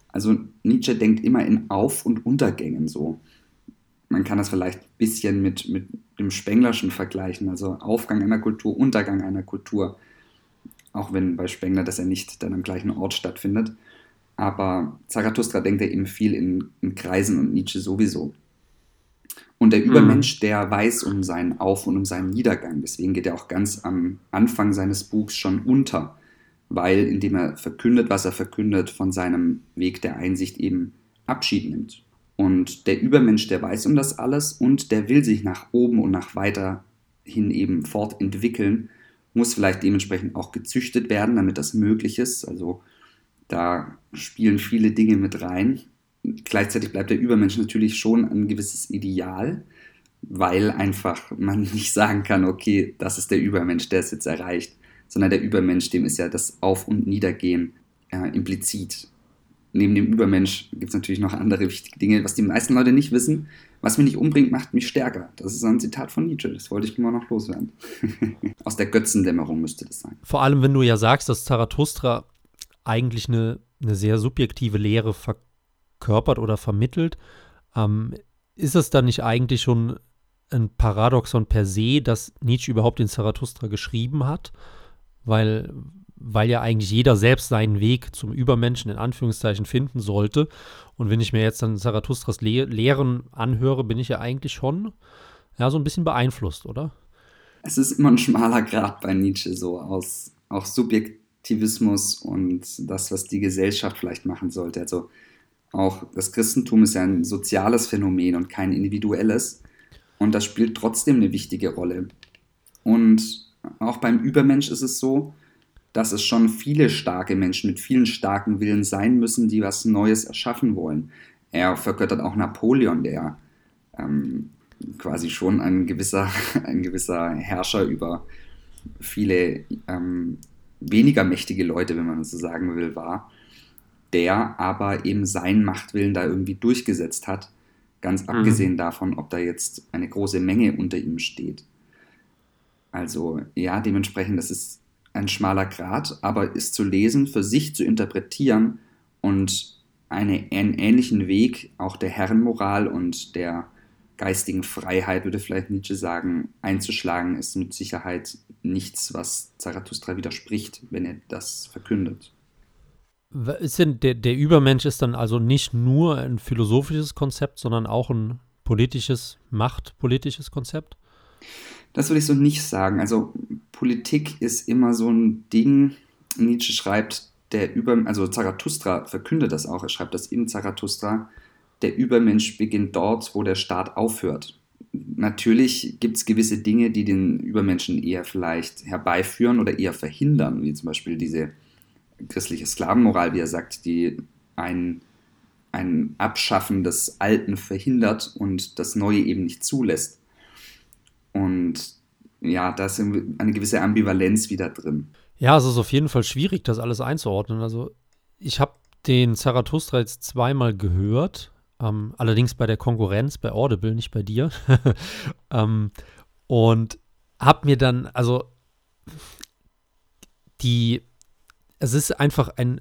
Also Nietzsche denkt immer in Auf- und Untergängen so. Man kann das vielleicht ein bisschen mit, mit dem Spenglerschen vergleichen, also Aufgang einer Kultur, Untergang einer Kultur. Auch wenn bei Spengler das ja nicht dann am gleichen Ort stattfindet. Aber Zarathustra denkt ja eben viel in, in Kreisen und Nietzsche sowieso. Und der Übermensch, mhm. der weiß um seinen Auf- und um seinen Niedergang. Deswegen geht er auch ganz am Anfang seines Buchs schon unter weil indem er verkündet, was er verkündet, von seinem Weg der Einsicht eben Abschied nimmt. Und der Übermensch, der weiß um das alles und der will sich nach oben und nach weiter hin eben fortentwickeln, muss vielleicht dementsprechend auch gezüchtet werden, damit das möglich ist. Also da spielen viele Dinge mit rein. Gleichzeitig bleibt der Übermensch natürlich schon ein gewisses Ideal, weil einfach man nicht sagen kann, okay, das ist der Übermensch, der es jetzt erreicht sondern der Übermensch, dem ist ja das Auf- und Niedergehen äh, implizit. Neben dem Übermensch gibt es natürlich noch andere wichtige Dinge, was die meisten Leute nicht wissen. Was mich nicht umbringt, macht mich stärker. Das ist ein Zitat von Nietzsche. Das wollte ich immer noch loswerden. Aus der Götzendämmerung müsste das sein. Vor allem, wenn du ja sagst, dass Zarathustra eigentlich eine, eine sehr subjektive Lehre verkörpert oder vermittelt, ähm, ist es dann nicht eigentlich schon ein Paradoxon per se, dass Nietzsche überhaupt den Zarathustra geschrieben hat? weil, weil ja eigentlich jeder selbst seinen Weg zum Übermenschen in Anführungszeichen finden sollte. Und wenn ich mir jetzt dann Zarathustras Le Lehren anhöre, bin ich ja eigentlich schon ja, so ein bisschen beeinflusst, oder? Es ist immer ein schmaler Grad bei Nietzsche, so aus auch Subjektivismus und das, was die Gesellschaft vielleicht machen sollte. Also auch das Christentum ist ja ein soziales Phänomen und kein individuelles. Und das spielt trotzdem eine wichtige Rolle. Und auch beim Übermensch ist es so, dass es schon viele starke Menschen mit vielen starken Willen sein müssen, die was Neues erschaffen wollen. Er vergöttert auch Napoleon, der ähm, quasi schon ein gewisser, ein gewisser Herrscher über viele ähm, weniger mächtige Leute, wenn man so sagen will, war, der aber eben seinen Machtwillen da irgendwie durchgesetzt hat, ganz mhm. abgesehen davon, ob da jetzt eine große Menge unter ihm steht. Also ja, dementsprechend, das ist ein schmaler Grat, aber ist zu lesen, für sich zu interpretieren und eine, einen ähnlichen Weg auch der Herrenmoral und der geistigen Freiheit, würde vielleicht Nietzsche sagen, einzuschlagen, ist mit Sicherheit nichts, was Zarathustra widerspricht, wenn er das verkündet. Ist denn der, der Übermensch ist dann also nicht nur ein philosophisches Konzept, sondern auch ein politisches, machtpolitisches Konzept? Das würde ich so nicht sagen. Also Politik ist immer so ein Ding. Nietzsche schreibt, der Über, also Zarathustra verkündet das auch. Er schreibt das in Zarathustra. Der Übermensch beginnt dort, wo der Staat aufhört. Natürlich gibt es gewisse Dinge, die den Übermenschen eher vielleicht herbeiführen oder eher verhindern, wie zum Beispiel diese christliche Sklavenmoral, wie er sagt, die ein, ein Abschaffen des Alten verhindert und das Neue eben nicht zulässt. Und ja, da ist eine gewisse Ambivalenz wieder drin. Ja, es ist auf jeden Fall schwierig, das alles einzuordnen. Also ich habe den Zarathustra jetzt zweimal gehört, ähm, allerdings bei der Konkurrenz, bei Audible, nicht bei dir. ähm, und habe mir dann, also die, es ist einfach ein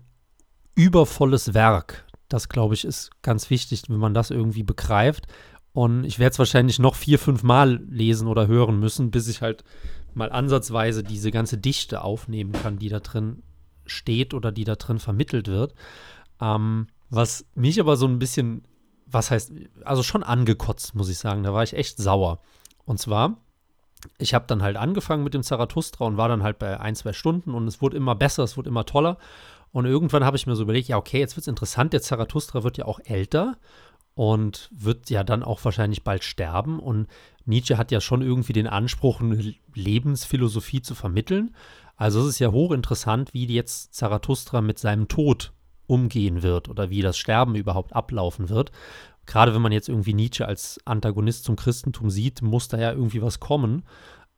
übervolles Werk. Das, glaube ich, ist ganz wichtig, wenn man das irgendwie begreift. Und ich werde es wahrscheinlich noch vier, fünf Mal lesen oder hören müssen, bis ich halt mal ansatzweise diese ganze Dichte aufnehmen kann, die da drin steht oder die da drin vermittelt wird. Ähm, was mich aber so ein bisschen, was heißt, also schon angekotzt, muss ich sagen. Da war ich echt sauer. Und zwar, ich habe dann halt angefangen mit dem Zarathustra und war dann halt bei ein, zwei Stunden und es wurde immer besser, es wurde immer toller. Und irgendwann habe ich mir so überlegt, ja, okay, jetzt wird es interessant, der Zarathustra wird ja auch älter und wird ja dann auch wahrscheinlich bald sterben. Und Nietzsche hat ja schon irgendwie den Anspruch, eine Lebensphilosophie zu vermitteln. Also es ist ja hochinteressant, wie jetzt Zarathustra mit seinem Tod umgehen wird oder wie das Sterben überhaupt ablaufen wird. Gerade wenn man jetzt irgendwie Nietzsche als Antagonist zum Christentum sieht, muss da ja irgendwie was kommen.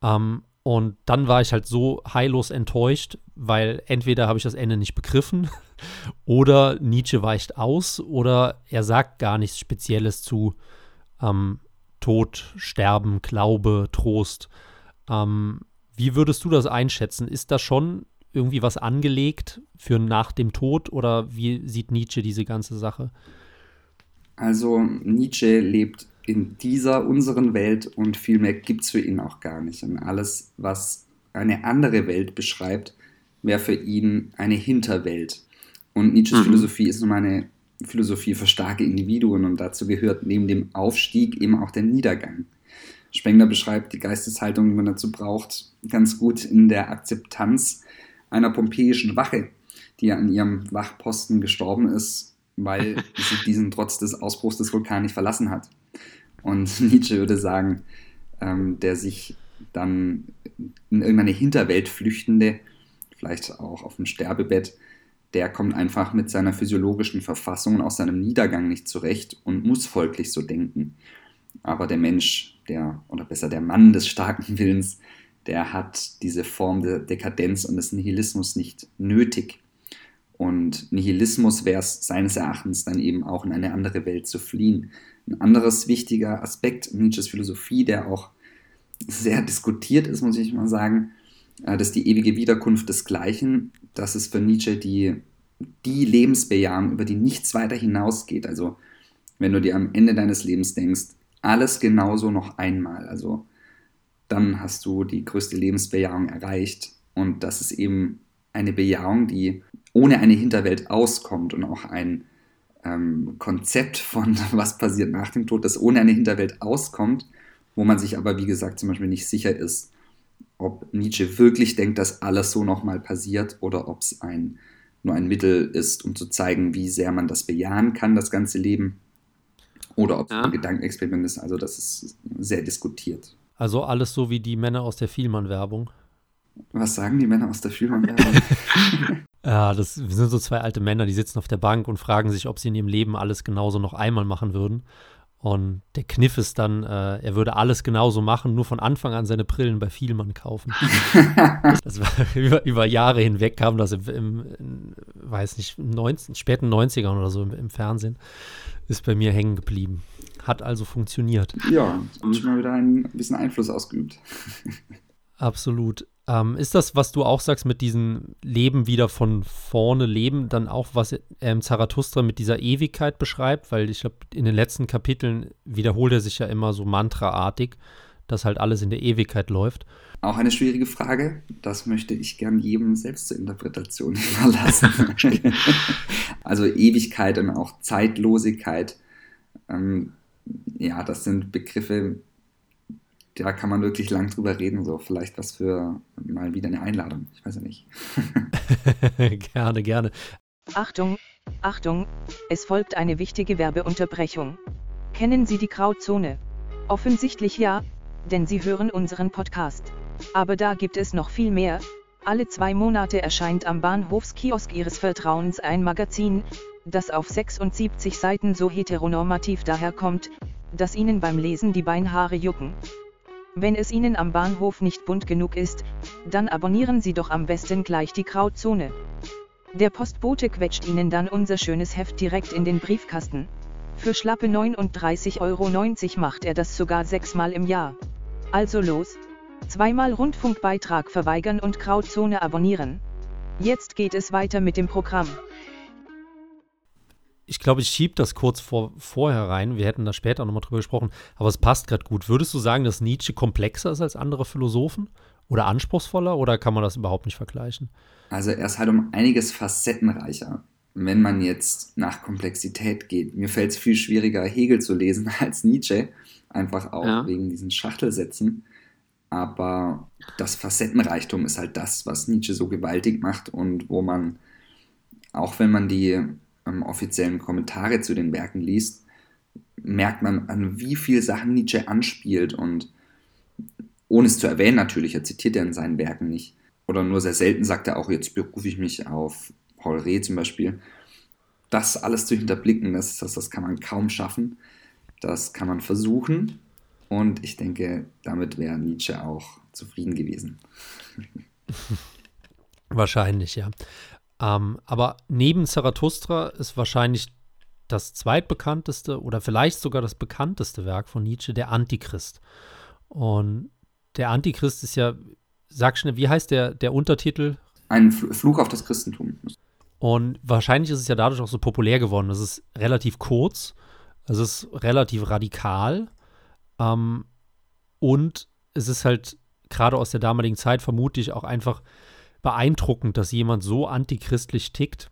Ähm, und dann war ich halt so heillos enttäuscht, weil entweder habe ich das Ende nicht begriffen oder Nietzsche weicht aus oder er sagt gar nichts Spezielles zu ähm, Tod, Sterben, Glaube, Trost. Ähm, wie würdest du das einschätzen? Ist da schon irgendwie was angelegt für nach dem Tod oder wie sieht Nietzsche diese ganze Sache? Also Nietzsche lebt in dieser unseren Welt und viel mehr gibt es für ihn auch gar nicht. Und alles, was eine andere Welt beschreibt, wäre für ihn eine Hinterwelt. Und Nietzsches mhm. Philosophie ist nun eine Philosophie für starke Individuen und dazu gehört neben dem Aufstieg eben auch der Niedergang. Spengler beschreibt die Geisteshaltung, die man dazu braucht, ganz gut in der Akzeptanz einer pompeiischen Wache, die an ihrem Wachposten gestorben ist, weil sie diesen trotz des Ausbruchs des Vulkans nicht verlassen hat. Und Nietzsche würde sagen, ähm, der sich dann in irgendeine Hinterwelt flüchtende, vielleicht auch auf dem Sterbebett, der kommt einfach mit seiner physiologischen Verfassung und aus seinem Niedergang nicht zurecht und muss folglich so denken. Aber der Mensch, der, oder besser der Mann des starken Willens, der hat diese Form der Dekadenz und des Nihilismus nicht nötig. Und Nihilismus wäre es seines Erachtens dann eben auch in eine andere Welt zu fliehen. Ein anderes wichtiger Aspekt Nietzsches Philosophie, der auch sehr diskutiert ist, muss ich mal sagen, äh, das ist die ewige Wiederkunft des Gleichen. Das ist für Nietzsche die, die Lebensbejahung, über die nichts weiter hinausgeht. Also wenn du dir am Ende deines Lebens denkst, alles genauso noch einmal, also dann hast du die größte Lebensbejahung erreicht. Und das ist eben eine Bejahung, die ohne eine Hinterwelt auskommt und auch ein ähm, Konzept von, was passiert nach dem Tod, das ohne eine Hinterwelt auskommt, wo man sich aber, wie gesagt, zum Beispiel nicht sicher ist, ob Nietzsche wirklich denkt, dass alles so nochmal passiert oder ob es ein, nur ein Mittel ist, um zu zeigen, wie sehr man das bejahen kann, das ganze Leben. Oder ob es ja. ein Gedankenexperiment ist. Also das ist sehr diskutiert. Also alles so wie die Männer aus der Vielmann-Werbung. Was sagen die Männer aus der Vielmann-Werbung? ja, das sind so zwei alte Männer, die sitzen auf der Bank und fragen sich, ob sie in ihrem Leben alles genauso noch einmal machen würden. Und der Kniff ist dann, äh, er würde alles genauso machen, nur von Anfang an seine Brillen bei Vielmann kaufen. das war über, über, Jahre hinweg kam das im, im in, weiß nicht, 19, späten 90ern oder so im, im, Fernsehen. Ist bei mir hängen geblieben. Hat also funktioniert. Ja, ich mal wieder ein bisschen Einfluss ausgeübt. Absolut. Ähm, ist das, was du auch sagst, mit diesem Leben wieder von vorne leben, dann auch, was ähm, Zarathustra mit dieser Ewigkeit beschreibt? Weil ich glaube, in den letzten Kapiteln wiederholt er sich ja immer so mantraartig, dass halt alles in der Ewigkeit läuft. Auch eine schwierige Frage. Das möchte ich gern jedem selbst zur Interpretation überlassen. also Ewigkeit und auch Zeitlosigkeit. Ähm, ja, das sind Begriffe, da kann man wirklich lang drüber reden. So, vielleicht was für mal wieder eine Einladung. Ich weiß ja nicht. gerne, gerne. Achtung, Achtung, es folgt eine wichtige Werbeunterbrechung. Kennen Sie die Grauzone? Offensichtlich ja, denn Sie hören unseren Podcast. Aber da gibt es noch viel mehr. Alle zwei Monate erscheint am Bahnhofskiosk Ihres Vertrauens ein Magazin, das auf 76 Seiten so heteronormativ daherkommt, dass Ihnen beim Lesen die Beinhaare jucken. Wenn es Ihnen am Bahnhof nicht bunt genug ist, dann abonnieren Sie doch am besten gleich die Grauzone. Der Postbote quetscht Ihnen dann unser schönes Heft direkt in den Briefkasten. Für schlappe 39,90 Euro macht er das sogar sechsmal im Jahr. Also los! Zweimal Rundfunkbeitrag verweigern und Grauzone abonnieren. Jetzt geht es weiter mit dem Programm. Ich glaube, ich schiebe das kurz vor, vorher rein. Wir hätten da später nochmal drüber gesprochen, aber es passt gerade gut. Würdest du sagen, dass Nietzsche komplexer ist als andere Philosophen? Oder anspruchsvoller? Oder kann man das überhaupt nicht vergleichen? Also, er ist halt um einiges facettenreicher. Wenn man jetzt nach Komplexität geht, mir fällt es viel schwieriger, Hegel zu lesen als Nietzsche. Einfach auch ja. wegen diesen Schachtelsätzen. Aber das Facettenreichtum ist halt das, was Nietzsche so gewaltig macht und wo man, auch wenn man die ähm, offiziellen Kommentare zu den Werken liest, merkt man, an wie viele Sachen Nietzsche anspielt und ohne es zu erwähnen natürlich, er zitiert ja in seinen Werken nicht. Oder nur sehr selten sagt er auch, jetzt berufe ich mich auf Paul Reh zum Beispiel. Das alles zu hinterblicken, das, das, das kann man kaum schaffen. Das kann man versuchen, und ich denke, damit wäre Nietzsche auch zufrieden gewesen. Wahrscheinlich, ja. Ähm, aber neben Zarathustra ist wahrscheinlich das zweitbekannteste oder vielleicht sogar das bekannteste Werk von Nietzsche, der Antichrist. Und der Antichrist ist ja, sag schnell, wie heißt der, der Untertitel? Ein Fluch auf das Christentum. Und wahrscheinlich ist es ja dadurch auch so populär geworden. Es ist relativ kurz, es ist relativ radikal ähm, und es ist halt gerade aus der damaligen Zeit vermutlich auch einfach beeindruckend, dass jemand so antichristlich tickt.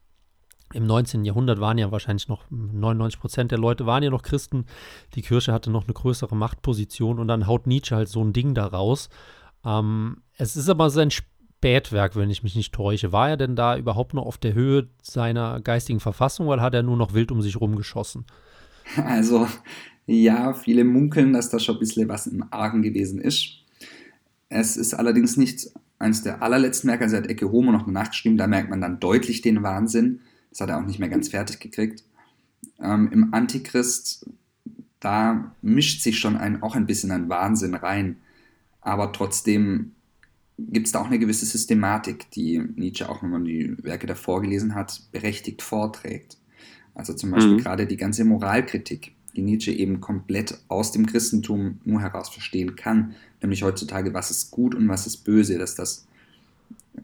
Im 19. Jahrhundert waren ja wahrscheinlich noch 99 Prozent der Leute waren ja noch Christen. Die Kirche hatte noch eine größere Machtposition und dann haut Nietzsche halt so ein Ding da raus. Ähm, es ist aber sein Spätwerk, wenn ich mich nicht täusche. War er denn da überhaupt noch auf der Höhe seiner geistigen Verfassung oder hat er nur noch wild um sich rumgeschossen? Also, ja, viele munkeln, dass da schon ein bisschen was im Argen gewesen ist. Es ist allerdings nicht eines der allerletzten Werke, also er hat Ecke Homo noch nachgeschrieben, da merkt man dann deutlich den Wahnsinn. Das hat er auch nicht mehr ganz fertig gekriegt. Ähm, Im Antichrist, da mischt sich schon ein, auch ein bisschen ein Wahnsinn rein. Aber trotzdem gibt es da auch eine gewisse Systematik, die Nietzsche auch, wenn man die Werke davor gelesen hat, berechtigt vorträgt. Also zum Beispiel mhm. gerade die ganze Moralkritik, die Nietzsche eben komplett aus dem Christentum nur heraus verstehen kann, nämlich heutzutage, was ist gut und was ist böse, dass das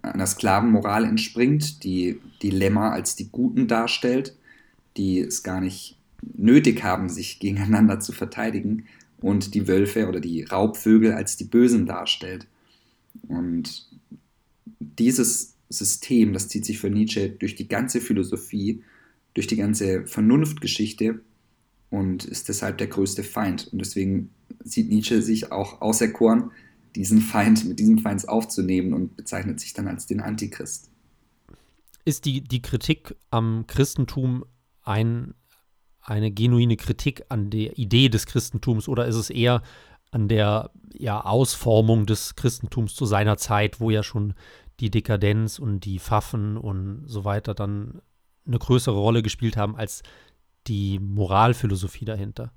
einer Sklavenmoral entspringt, die Lämmer als die Guten darstellt, die es gar nicht nötig haben, sich gegeneinander zu verteidigen, und die Wölfe oder die Raubvögel als die Bösen darstellt. Und dieses System, das zieht sich für Nietzsche durch die ganze Philosophie, durch die ganze Vernunftgeschichte und ist deshalb der größte Feind. Und deswegen sieht Nietzsche sich auch auserkoren, diesen Feind mit diesem Feind aufzunehmen und bezeichnet sich dann als den Antichrist. Ist die, die Kritik am Christentum ein, eine genuine Kritik an der Idee des Christentums oder ist es eher an der ja, Ausformung des Christentums zu seiner Zeit, wo ja schon die Dekadenz und die Pfaffen und so weiter dann eine größere Rolle gespielt haben als die Moralphilosophie dahinter?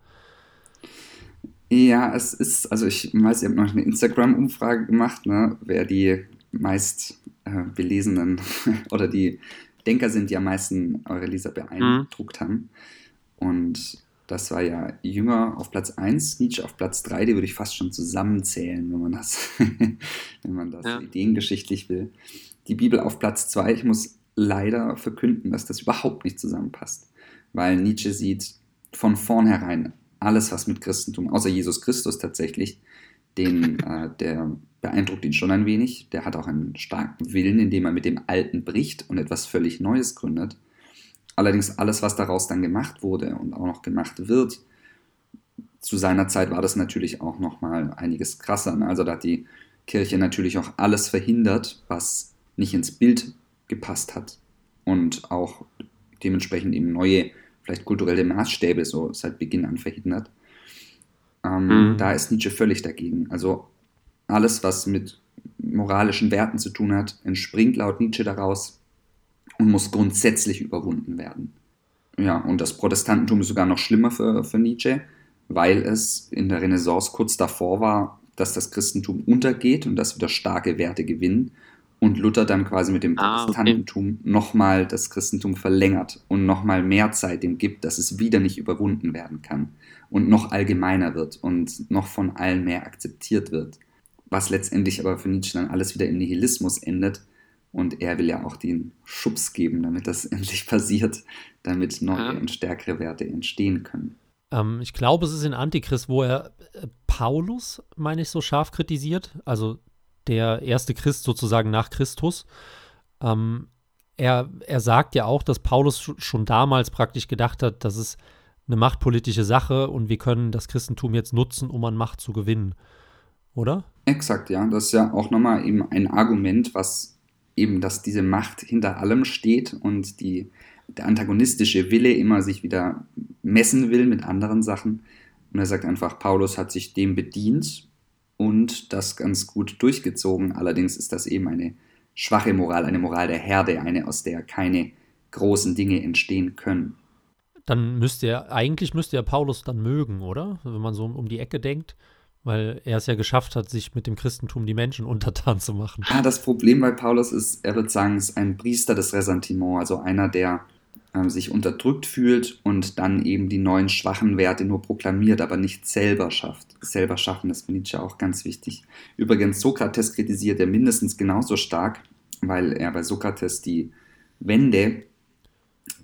Ja, es ist, also ich weiß, ihr habt noch eine Instagram-Umfrage gemacht, ne, wer die meist äh, belesenen oder die Denker sind, die am meisten eure Leser beeindruckt mhm. haben. Und das war ja Jünger auf Platz 1, Nietzsche auf Platz 3, die würde ich fast schon zusammenzählen, wenn man das, wenn man das ja. ideengeschichtlich will. Die Bibel auf Platz 2, ich muss leider verkünden, dass das überhaupt nicht zusammenpasst weil Nietzsche sieht von vornherein alles, was mit Christentum, außer Jesus Christus tatsächlich, den, äh, der beeindruckt ihn schon ein wenig. Der hat auch einen starken Willen, indem er mit dem Alten bricht und etwas völlig Neues gründet. Allerdings alles, was daraus dann gemacht wurde und auch noch gemacht wird, zu seiner Zeit war das natürlich auch noch mal einiges krasser. Ne? Also da hat die Kirche natürlich auch alles verhindert, was nicht ins Bild gepasst hat und auch dementsprechend eben neue, vielleicht kulturelle Maßstäbe so seit Beginn an verhindert. Ähm, mhm. Da ist Nietzsche völlig dagegen. Also alles, was mit moralischen Werten zu tun hat, entspringt laut Nietzsche daraus und muss grundsätzlich überwunden werden. Ja, und das Protestantentum ist sogar noch schlimmer für, für Nietzsche, weil es in der Renaissance kurz davor war, dass das Christentum untergeht und dass wieder starke Werte gewinnen und Luther dann quasi mit dem ah, Protestantentum okay. nochmal das Christentum verlängert und nochmal mehr Zeit dem gibt, dass es wieder nicht überwunden werden kann und noch allgemeiner wird und noch von allen mehr akzeptiert wird. Was letztendlich aber für Nietzsche dann alles wieder im Nihilismus endet. Und er will ja auch den Schubs geben, damit das endlich passiert, damit neue ja. und stärkere Werte entstehen können. Ähm, ich glaube, es ist in Antichrist, wo er äh, Paulus, meine ich, so scharf kritisiert. Also der erste Christ sozusagen nach Christus. Ähm, er, er sagt ja auch, dass Paulus schon damals praktisch gedacht hat, dass es eine machtpolitische Sache und wir können das Christentum jetzt nutzen, um an Macht zu gewinnen. Oder? Exakt, ja. Das ist ja auch nochmal eben ein Argument, was eben, dass diese Macht hinter allem steht und die, der antagonistische Wille immer sich wieder messen will mit anderen Sachen. Und er sagt einfach, Paulus hat sich dem bedient und das ganz gut durchgezogen. Allerdings ist das eben eine schwache Moral, eine Moral der Herde, eine, aus der keine großen Dinge entstehen können. Dann müsste er, eigentlich müsste er Paulus dann mögen, oder? Wenn man so um die Ecke denkt, weil er es ja geschafft hat, sich mit dem Christentum die Menschen untertan zu machen. Ah, das Problem bei Paulus ist, er wird sagen, es ist ein Priester des Ressentiment, also einer, der äh, sich unterdrückt fühlt und dann eben die neuen schwachen Werte nur proklamiert, aber nicht selber schafft. Selber schaffen ist für Nietzsche auch ganz wichtig. Übrigens, Sokrates kritisiert er mindestens genauso stark, weil er bei Sokrates die Wende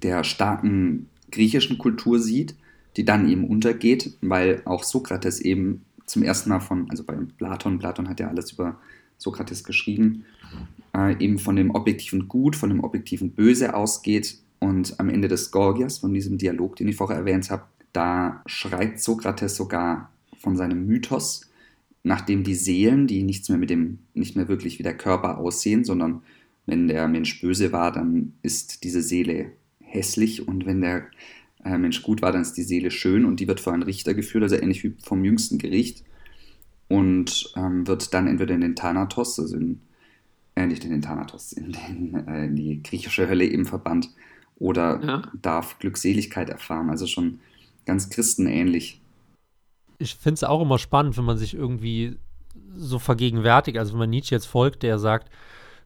der starken griechischen Kultur sieht, die dann eben untergeht, weil auch Sokrates eben zum ersten Mal von, also bei Platon, Platon hat ja alles über Sokrates geschrieben, äh, eben von dem objektiven Gut, von dem objektiven Böse ausgeht und am Ende des Gorgias, von diesem Dialog, den ich vorher erwähnt habe, da schreibt Sokrates sogar von seinem Mythos, nachdem die Seelen, die nichts mehr mit dem, nicht mehr wirklich wie der Körper aussehen, sondern wenn der Mensch böse war, dann ist diese Seele hässlich. Und wenn der äh, Mensch gut war, dann ist die Seele schön. Und die wird vor einen Richter geführt, also ähnlich wie vom jüngsten Gericht. Und ähm, wird dann entweder in den Thanatos, also in, äh, nicht in den Thanatos, in, den, äh, in die griechische Hölle eben verbannt oder ja. darf Glückseligkeit erfahren. Also schon ganz christenähnlich. Ich finde es auch immer spannend, wenn man sich irgendwie so vergegenwärtigt, also wenn man Nietzsche jetzt folgt, der sagt,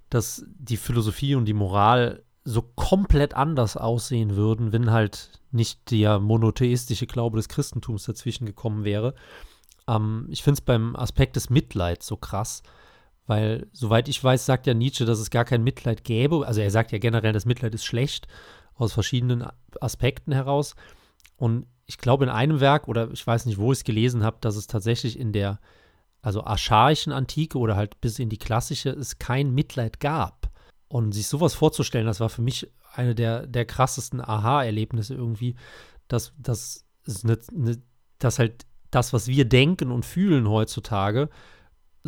dass die Philosophie und die Moral so komplett anders aussehen würden, wenn halt nicht der monotheistische Glaube des Christentums dazwischen gekommen wäre. Ähm, ich finde es beim Aspekt des Mitleids so krass, weil, soweit ich weiß, sagt ja Nietzsche, dass es gar kein Mitleid gäbe. Also er sagt ja generell, das Mitleid ist schlecht aus verschiedenen Aspekten heraus. Und ich glaube, in einem Werk, oder ich weiß nicht, wo ich es gelesen habe, dass es tatsächlich in der, also archaischen Antike oder halt bis in die klassische, es kein Mitleid gab. Und sich sowas vorzustellen, das war für mich eine der, der krassesten Aha-Erlebnisse irgendwie, dass, dass, eine, eine, dass halt das, was wir denken und fühlen heutzutage,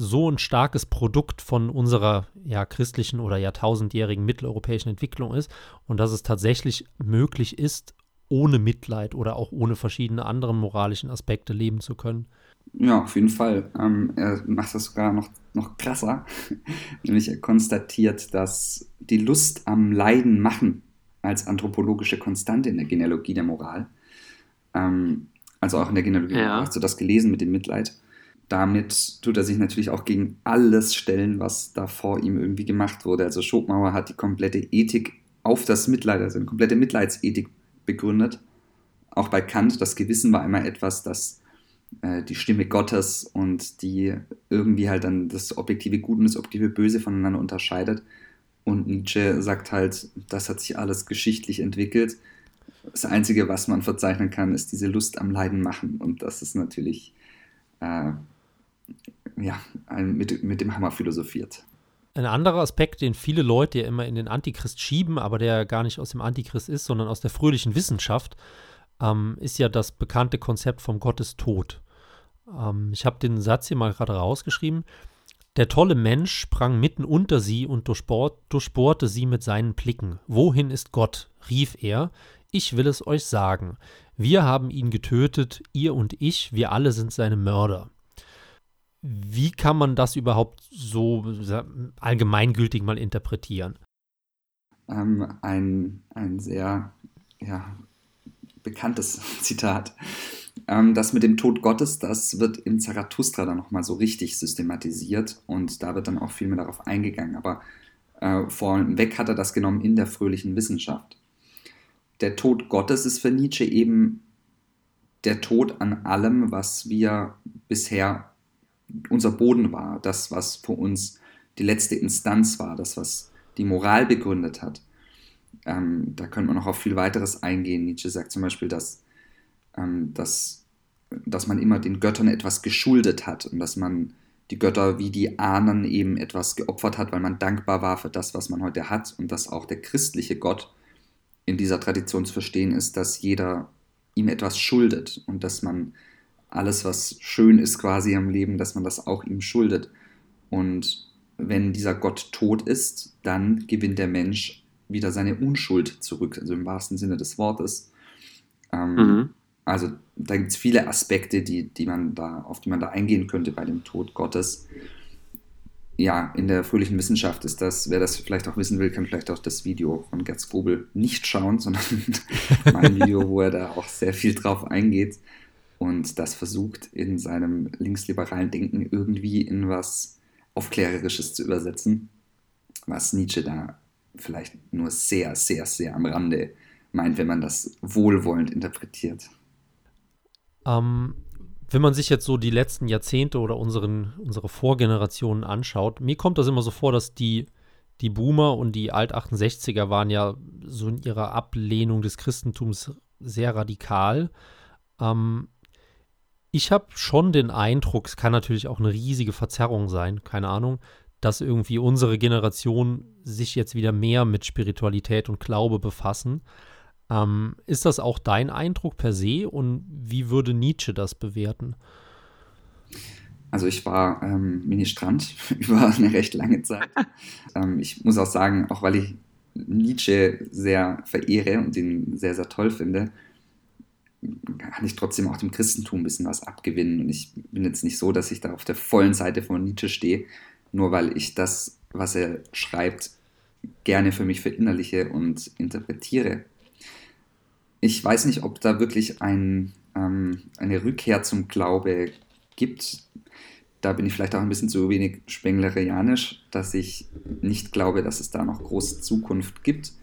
so ein starkes Produkt von unserer ja, christlichen oder jahrtausendjährigen mitteleuropäischen Entwicklung ist und dass es tatsächlich möglich ist, ohne Mitleid oder auch ohne verschiedene andere moralischen Aspekte leben zu können. Ja, auf jeden Fall. Ähm, er macht das sogar noch, noch krasser, nämlich er konstatiert, dass die Lust am Leiden machen als anthropologische Konstante in der Genealogie der Moral, ähm, also auch in der Genealogie, ja. hast du das gelesen mit dem Mitleid, damit tut er sich natürlich auch gegen alles stellen, was da vor ihm irgendwie gemacht wurde. Also Schopenhauer hat die komplette Ethik auf das Mitleid, also eine komplette Mitleidsethik begründet. Auch bei Kant, das Gewissen war immer etwas, das äh, die Stimme Gottes und die irgendwie halt dann das objektive Gut und das objektive Böse voneinander unterscheidet. Und Nietzsche sagt halt, das hat sich alles geschichtlich entwickelt. Das Einzige, was man verzeichnen kann, ist diese Lust am Leiden machen. Und das ist natürlich äh, ja, mit, mit dem Hammer philosophiert. Ein anderer Aspekt, den viele Leute ja immer in den Antichrist schieben, aber der gar nicht aus dem Antichrist ist, sondern aus der fröhlichen Wissenschaft, ähm, ist ja das bekannte Konzept vom Gottestod. Ähm, ich habe den Satz hier mal gerade rausgeschrieben. Der tolle Mensch sprang mitten unter sie und durchbohrte sie mit seinen Blicken. Wohin ist Gott? rief er. Ich will es euch sagen. Wir haben ihn getötet, ihr und ich, wir alle sind seine Mörder. Wie kann man das überhaupt so allgemeingültig mal interpretieren? Ähm, ein, ein sehr ja, bekanntes Zitat. Ähm, das mit dem Tod Gottes, das wird im Zarathustra dann nochmal so richtig systematisiert und da wird dann auch viel mehr darauf eingegangen. Aber äh, vorweg hat er das genommen in der fröhlichen Wissenschaft. Der Tod Gottes ist für Nietzsche eben der Tod an allem, was wir bisher unser Boden war, das, was für uns die letzte Instanz war, das, was die Moral begründet hat. Ähm, da könnte man noch auf viel weiteres eingehen. Nietzsche sagt zum Beispiel, dass, ähm, dass, dass man immer den Göttern etwas geschuldet hat und dass man die Götter wie die Ahnen eben etwas geopfert hat, weil man dankbar war für das, was man heute hat und dass auch der christliche Gott in dieser Tradition zu verstehen ist, dass jeder ihm etwas schuldet und dass man alles, was schön ist quasi am Leben, dass man das auch ihm schuldet. Und wenn dieser Gott tot ist, dann gewinnt der Mensch wieder seine Unschuld zurück, also im wahrsten Sinne des Wortes. Ähm, mhm. Also da gibt es viele Aspekte, die, die man da, auf die man da eingehen könnte bei dem Tod Gottes. Ja, in der fröhlichen Wissenschaft ist das, wer das vielleicht auch wissen will, kann vielleicht auch das Video von Gerd Grobel nicht schauen, sondern mein Video, wo er da auch sehr viel drauf eingeht und das versucht in seinem linksliberalen Denken irgendwie in was Aufklärerisches zu übersetzen, was Nietzsche da vielleicht nur sehr, sehr, sehr am Rande meint, wenn man das wohlwollend interpretiert. Ähm, wenn man sich jetzt so die letzten Jahrzehnte oder unseren, unsere Vorgenerationen anschaut, mir kommt das immer so vor, dass die, die Boomer und die Alt-68er waren ja so in ihrer Ablehnung des Christentums sehr radikal. Ähm, ich habe schon den Eindruck, es kann natürlich auch eine riesige Verzerrung sein, keine Ahnung, dass irgendwie unsere Generation sich jetzt wieder mehr mit Spiritualität und Glaube befassen. Ähm, ist das auch dein Eindruck per se und wie würde Nietzsche das bewerten? Also ich war ähm, Ministrant über eine recht lange Zeit. ähm, ich muss auch sagen, auch weil ich Nietzsche sehr verehre und ihn sehr, sehr toll finde, kann ich trotzdem auch dem Christentum ein bisschen was abgewinnen. Und ich bin jetzt nicht so, dass ich da auf der vollen Seite von Nietzsche stehe, nur weil ich das, was er schreibt, gerne für mich verinnerliche und interpretiere. Ich weiß nicht, ob da wirklich ein, ähm, eine Rückkehr zum Glaube gibt. Da bin ich vielleicht auch ein bisschen zu wenig spenglerianisch, dass ich nicht glaube, dass es da noch große Zukunft gibt.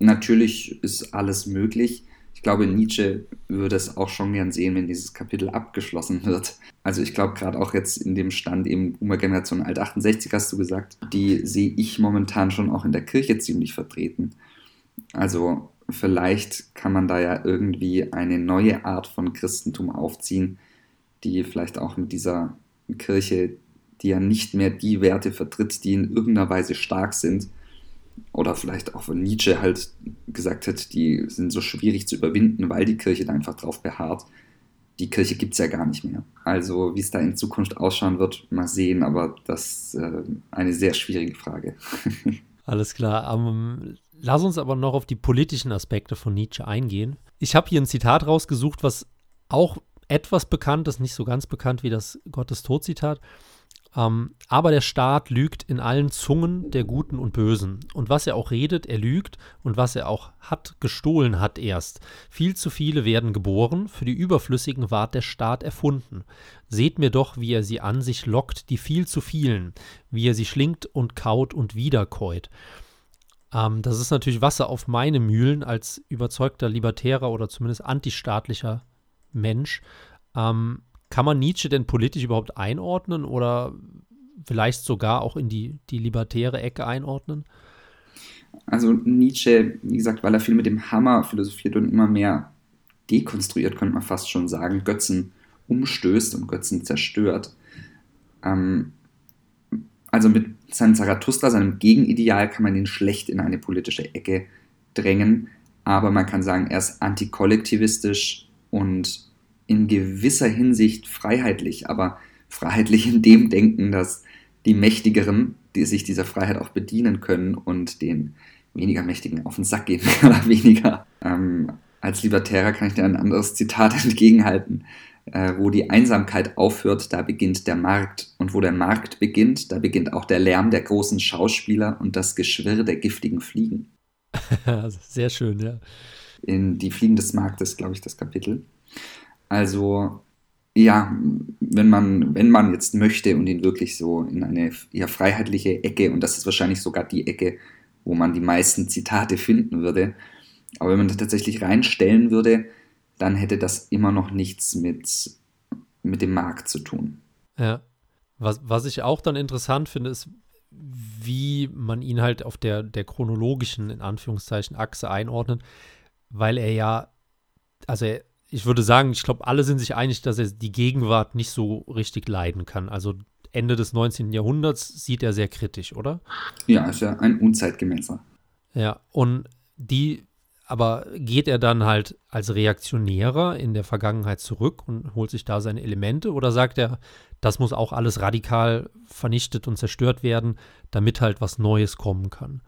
Natürlich ist alles möglich ich glaube, Nietzsche würde es auch schon gern sehen, wenn dieses Kapitel abgeschlossen wird. Also ich glaube, gerade auch jetzt in dem Stand eben Boomer-Generation Alt-68 hast du gesagt, die sehe ich momentan schon auch in der Kirche ziemlich vertreten. Also vielleicht kann man da ja irgendwie eine neue Art von Christentum aufziehen, die vielleicht auch mit dieser Kirche, die ja nicht mehr die Werte vertritt, die in irgendeiner Weise stark sind, oder vielleicht auch von Nietzsche halt gesagt hat, die sind so schwierig zu überwinden, weil die Kirche da einfach drauf beharrt. Die Kirche gibt es ja gar nicht mehr. Also wie es da in Zukunft ausschauen wird, mal sehen, aber das ist äh, eine sehr schwierige Frage. Alles klar. Um, ähm, lass uns aber noch auf die politischen Aspekte von Nietzsche eingehen. Ich habe hier ein Zitat rausgesucht, was auch etwas bekannt ist, nicht so ganz bekannt wie das Gottes-Tod-Zitat. Ähm, aber der Staat lügt in allen Zungen der Guten und Bösen. Und was er auch redet, er lügt. Und was er auch hat, gestohlen hat erst. Viel zu viele werden geboren, für die Überflüssigen ward der Staat erfunden. Seht mir doch, wie er sie an sich lockt, die viel zu vielen, wie er sie schlingt und kaut und wiederkäut. Ähm, das ist natürlich Wasser auf meine Mühlen als überzeugter libertärer oder zumindest antistaatlicher Mensch. Ähm, kann man Nietzsche denn politisch überhaupt einordnen oder vielleicht sogar auch in die, die libertäre Ecke einordnen? Also Nietzsche, wie gesagt, weil er viel mit dem Hammer philosophiert und immer mehr dekonstruiert, könnte man fast schon sagen, Götzen umstößt und Götzen zerstört, Ähm, also mit seinem Zarathustra, seinem Gegenideal, kann man ihn schlecht in eine politische Ecke drängen, aber man kann sagen, er ist antikollektivistisch und in gewisser Hinsicht freiheitlich, aber freiheitlich in dem Denken, dass die Mächtigeren, die sich dieser Freiheit auch bedienen können und den weniger Mächtigen auf den Sack gehen, mehr oder weniger. Ähm, als Libertärer kann ich dir ein anderes Zitat entgegenhalten. Äh, wo die Einsamkeit aufhört, da beginnt der Markt. Und wo der Markt beginnt, da beginnt auch der Lärm der großen Schauspieler und das Geschwirr der giftigen Fliegen. Sehr schön, ja. In Die Fliegen des Marktes, glaube ich, das Kapitel. Also, ja, wenn man, wenn man jetzt möchte und ihn wirklich so in eine eher freiheitliche Ecke, und das ist wahrscheinlich sogar die Ecke, wo man die meisten Zitate finden würde, aber wenn man das tatsächlich reinstellen würde, dann hätte das immer noch nichts mit, mit dem Markt zu tun. Ja. Was, was ich auch dann interessant finde, ist, wie man ihn halt auf der, der chronologischen, in Anführungszeichen, Achse einordnet, weil er ja, also er, ich würde sagen, ich glaube, alle sind sich einig, dass er die Gegenwart nicht so richtig leiden kann. Also Ende des 19. Jahrhunderts sieht er sehr kritisch, oder? Ja, ist ja ein unzeitgemäßer. Ja, und die aber geht er dann halt als Reaktionärer in der Vergangenheit zurück und holt sich da seine Elemente oder sagt er, das muss auch alles radikal vernichtet und zerstört werden, damit halt was Neues kommen kann?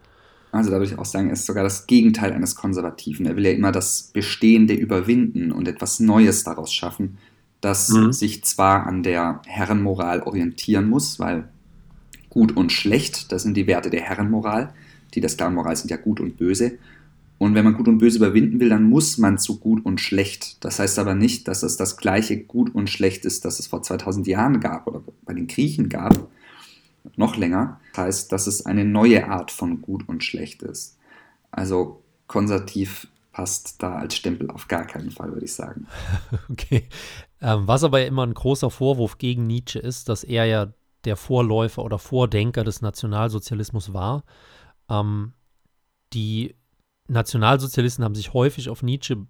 Also da würde ich auch sagen, er ist sogar das Gegenteil eines Konservativen. Er will ja immer das Bestehende überwinden und etwas Neues daraus schaffen, das mhm. sich zwar an der Herrenmoral orientieren muss, weil gut und schlecht, das sind die Werte der Herrenmoral, die der Sklavenmoral sind ja gut und böse. Und wenn man Gut und Böse überwinden will, dann muss man zu Gut und Schlecht. Das heißt aber nicht, dass es das gleiche Gut und Schlecht ist, das es vor 2000 Jahren gab oder bei den Griechen gab. Noch länger. Das heißt, dass es eine neue Art von Gut und Schlecht ist. Also konservativ passt da als Stempel auf gar keinen Fall, würde ich sagen. Okay. Ähm, was aber immer ein großer Vorwurf gegen Nietzsche ist, dass er ja der Vorläufer oder Vordenker des Nationalsozialismus war. Ähm, die Nationalsozialisten haben sich häufig auf Nietzsche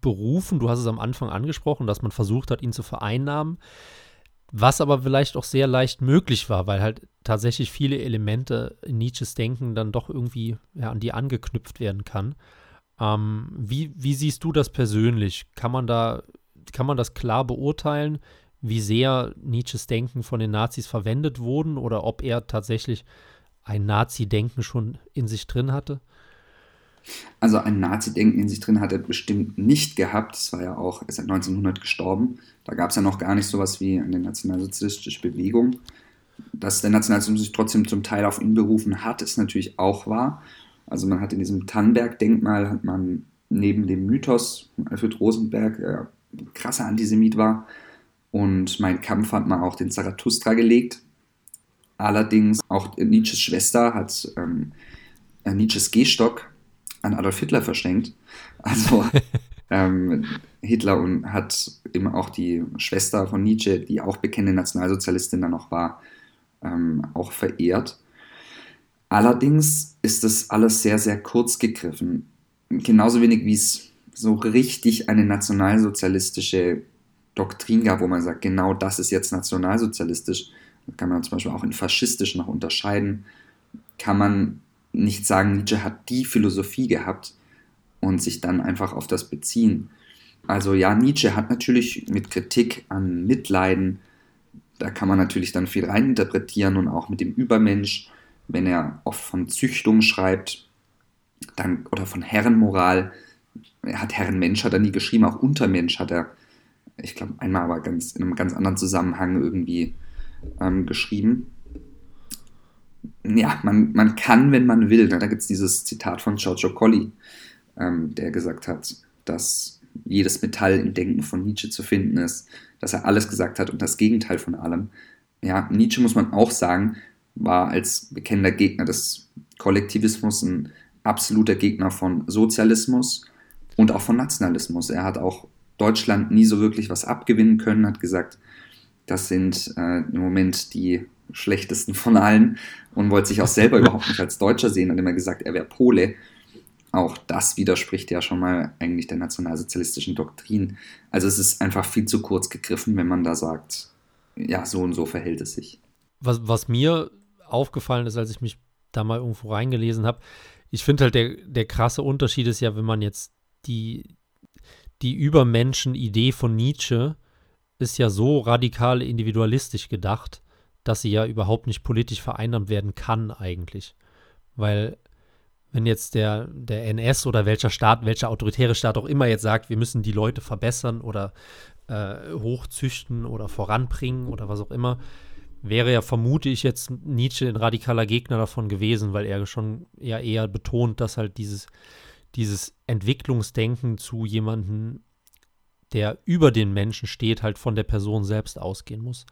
berufen. Du hast es am Anfang angesprochen, dass man versucht hat, ihn zu vereinnahmen. Was aber vielleicht auch sehr leicht möglich war, weil halt tatsächlich viele Elemente in Nietzsches Denken dann doch irgendwie ja, an die angeknüpft werden kann. Ähm, wie, wie siehst du das persönlich? Kann man da, kann man das klar beurteilen, wie sehr Nietzsches Denken von den Nazis verwendet wurden oder ob er tatsächlich ein Nazi-Denken schon in sich drin hatte? Also ein Nazi-Denken in sich drin hat er bestimmt nicht gehabt. Es war ja auch, er ist 1900 gestorben. Da gab es ja noch gar nicht sowas wie eine nationalsozialistische Bewegung. Dass der Nationalsozialismus sich trotzdem zum Teil auf ihn berufen hat, ist natürlich auch wahr. Also man hat in diesem Tannberg-Denkmal, hat man neben dem Mythos Alfred Rosenberg, der krasser Antisemit war, und mein Kampf hat man auch den Zarathustra gelegt. Allerdings auch Nietzsches Schwester hat ähm, Nietzsches Gehstock an Adolf Hitler verschenkt. Also ähm, Hitler und hat eben auch die Schwester von Nietzsche, die auch bekennende Nationalsozialistin dann noch war, ähm, auch verehrt. Allerdings ist das alles sehr, sehr kurz gegriffen. Genauso wenig wie es so richtig eine nationalsozialistische Doktrin gab, wo man sagt, genau das ist jetzt nationalsozialistisch. Kann man zum Beispiel auch in faschistisch noch unterscheiden. Kann man nicht sagen, Nietzsche hat die Philosophie gehabt und sich dann einfach auf das beziehen. Also ja, Nietzsche hat natürlich mit Kritik an Mitleiden, da kann man natürlich dann viel reininterpretieren und auch mit dem Übermensch, wenn er oft von Züchtung schreibt, dann, oder von Herrenmoral, er hat Herrenmensch hat er nie geschrieben, auch Untermensch hat er, ich glaube, einmal aber ganz, in einem ganz anderen Zusammenhang irgendwie ähm, geschrieben ja, man, man kann, wenn man will. Ne? Da gibt es dieses Zitat von Giorgio Colli, ähm, der gesagt hat, dass jedes Metall im Denken von Nietzsche zu finden ist, dass er alles gesagt hat und das Gegenteil von allem. Ja, Nietzsche, muss man auch sagen, war als bekennender Gegner des Kollektivismus ein absoluter Gegner von Sozialismus und auch von Nationalismus. Er hat auch Deutschland nie so wirklich was abgewinnen können, hat gesagt, das sind äh, im Moment die schlechtesten von allen und wollte sich auch selber überhaupt nicht als Deutscher sehen, hat immer gesagt, er wäre Pole. Auch das widerspricht ja schon mal eigentlich der nationalsozialistischen Doktrin. Also es ist einfach viel zu kurz gegriffen, wenn man da sagt, ja, so und so verhält es sich. Was, was mir aufgefallen ist, als ich mich da mal irgendwo reingelesen habe, ich finde halt, der, der krasse Unterschied ist ja, wenn man jetzt die, die Übermenschen-Idee von Nietzsche ist ja so radikal individualistisch gedacht, dass sie ja überhaupt nicht politisch vereinnahmt werden kann eigentlich. Weil wenn jetzt der, der NS oder welcher Staat, welcher autoritäre Staat auch immer jetzt sagt, wir müssen die Leute verbessern oder äh, hochzüchten oder voranbringen oder was auch immer, wäre ja, vermute ich jetzt, Nietzsche ein radikaler Gegner davon gewesen, weil er schon ja eher betont, dass halt dieses, dieses Entwicklungsdenken zu jemandem, der über den Menschen steht, halt von der Person selbst ausgehen muss.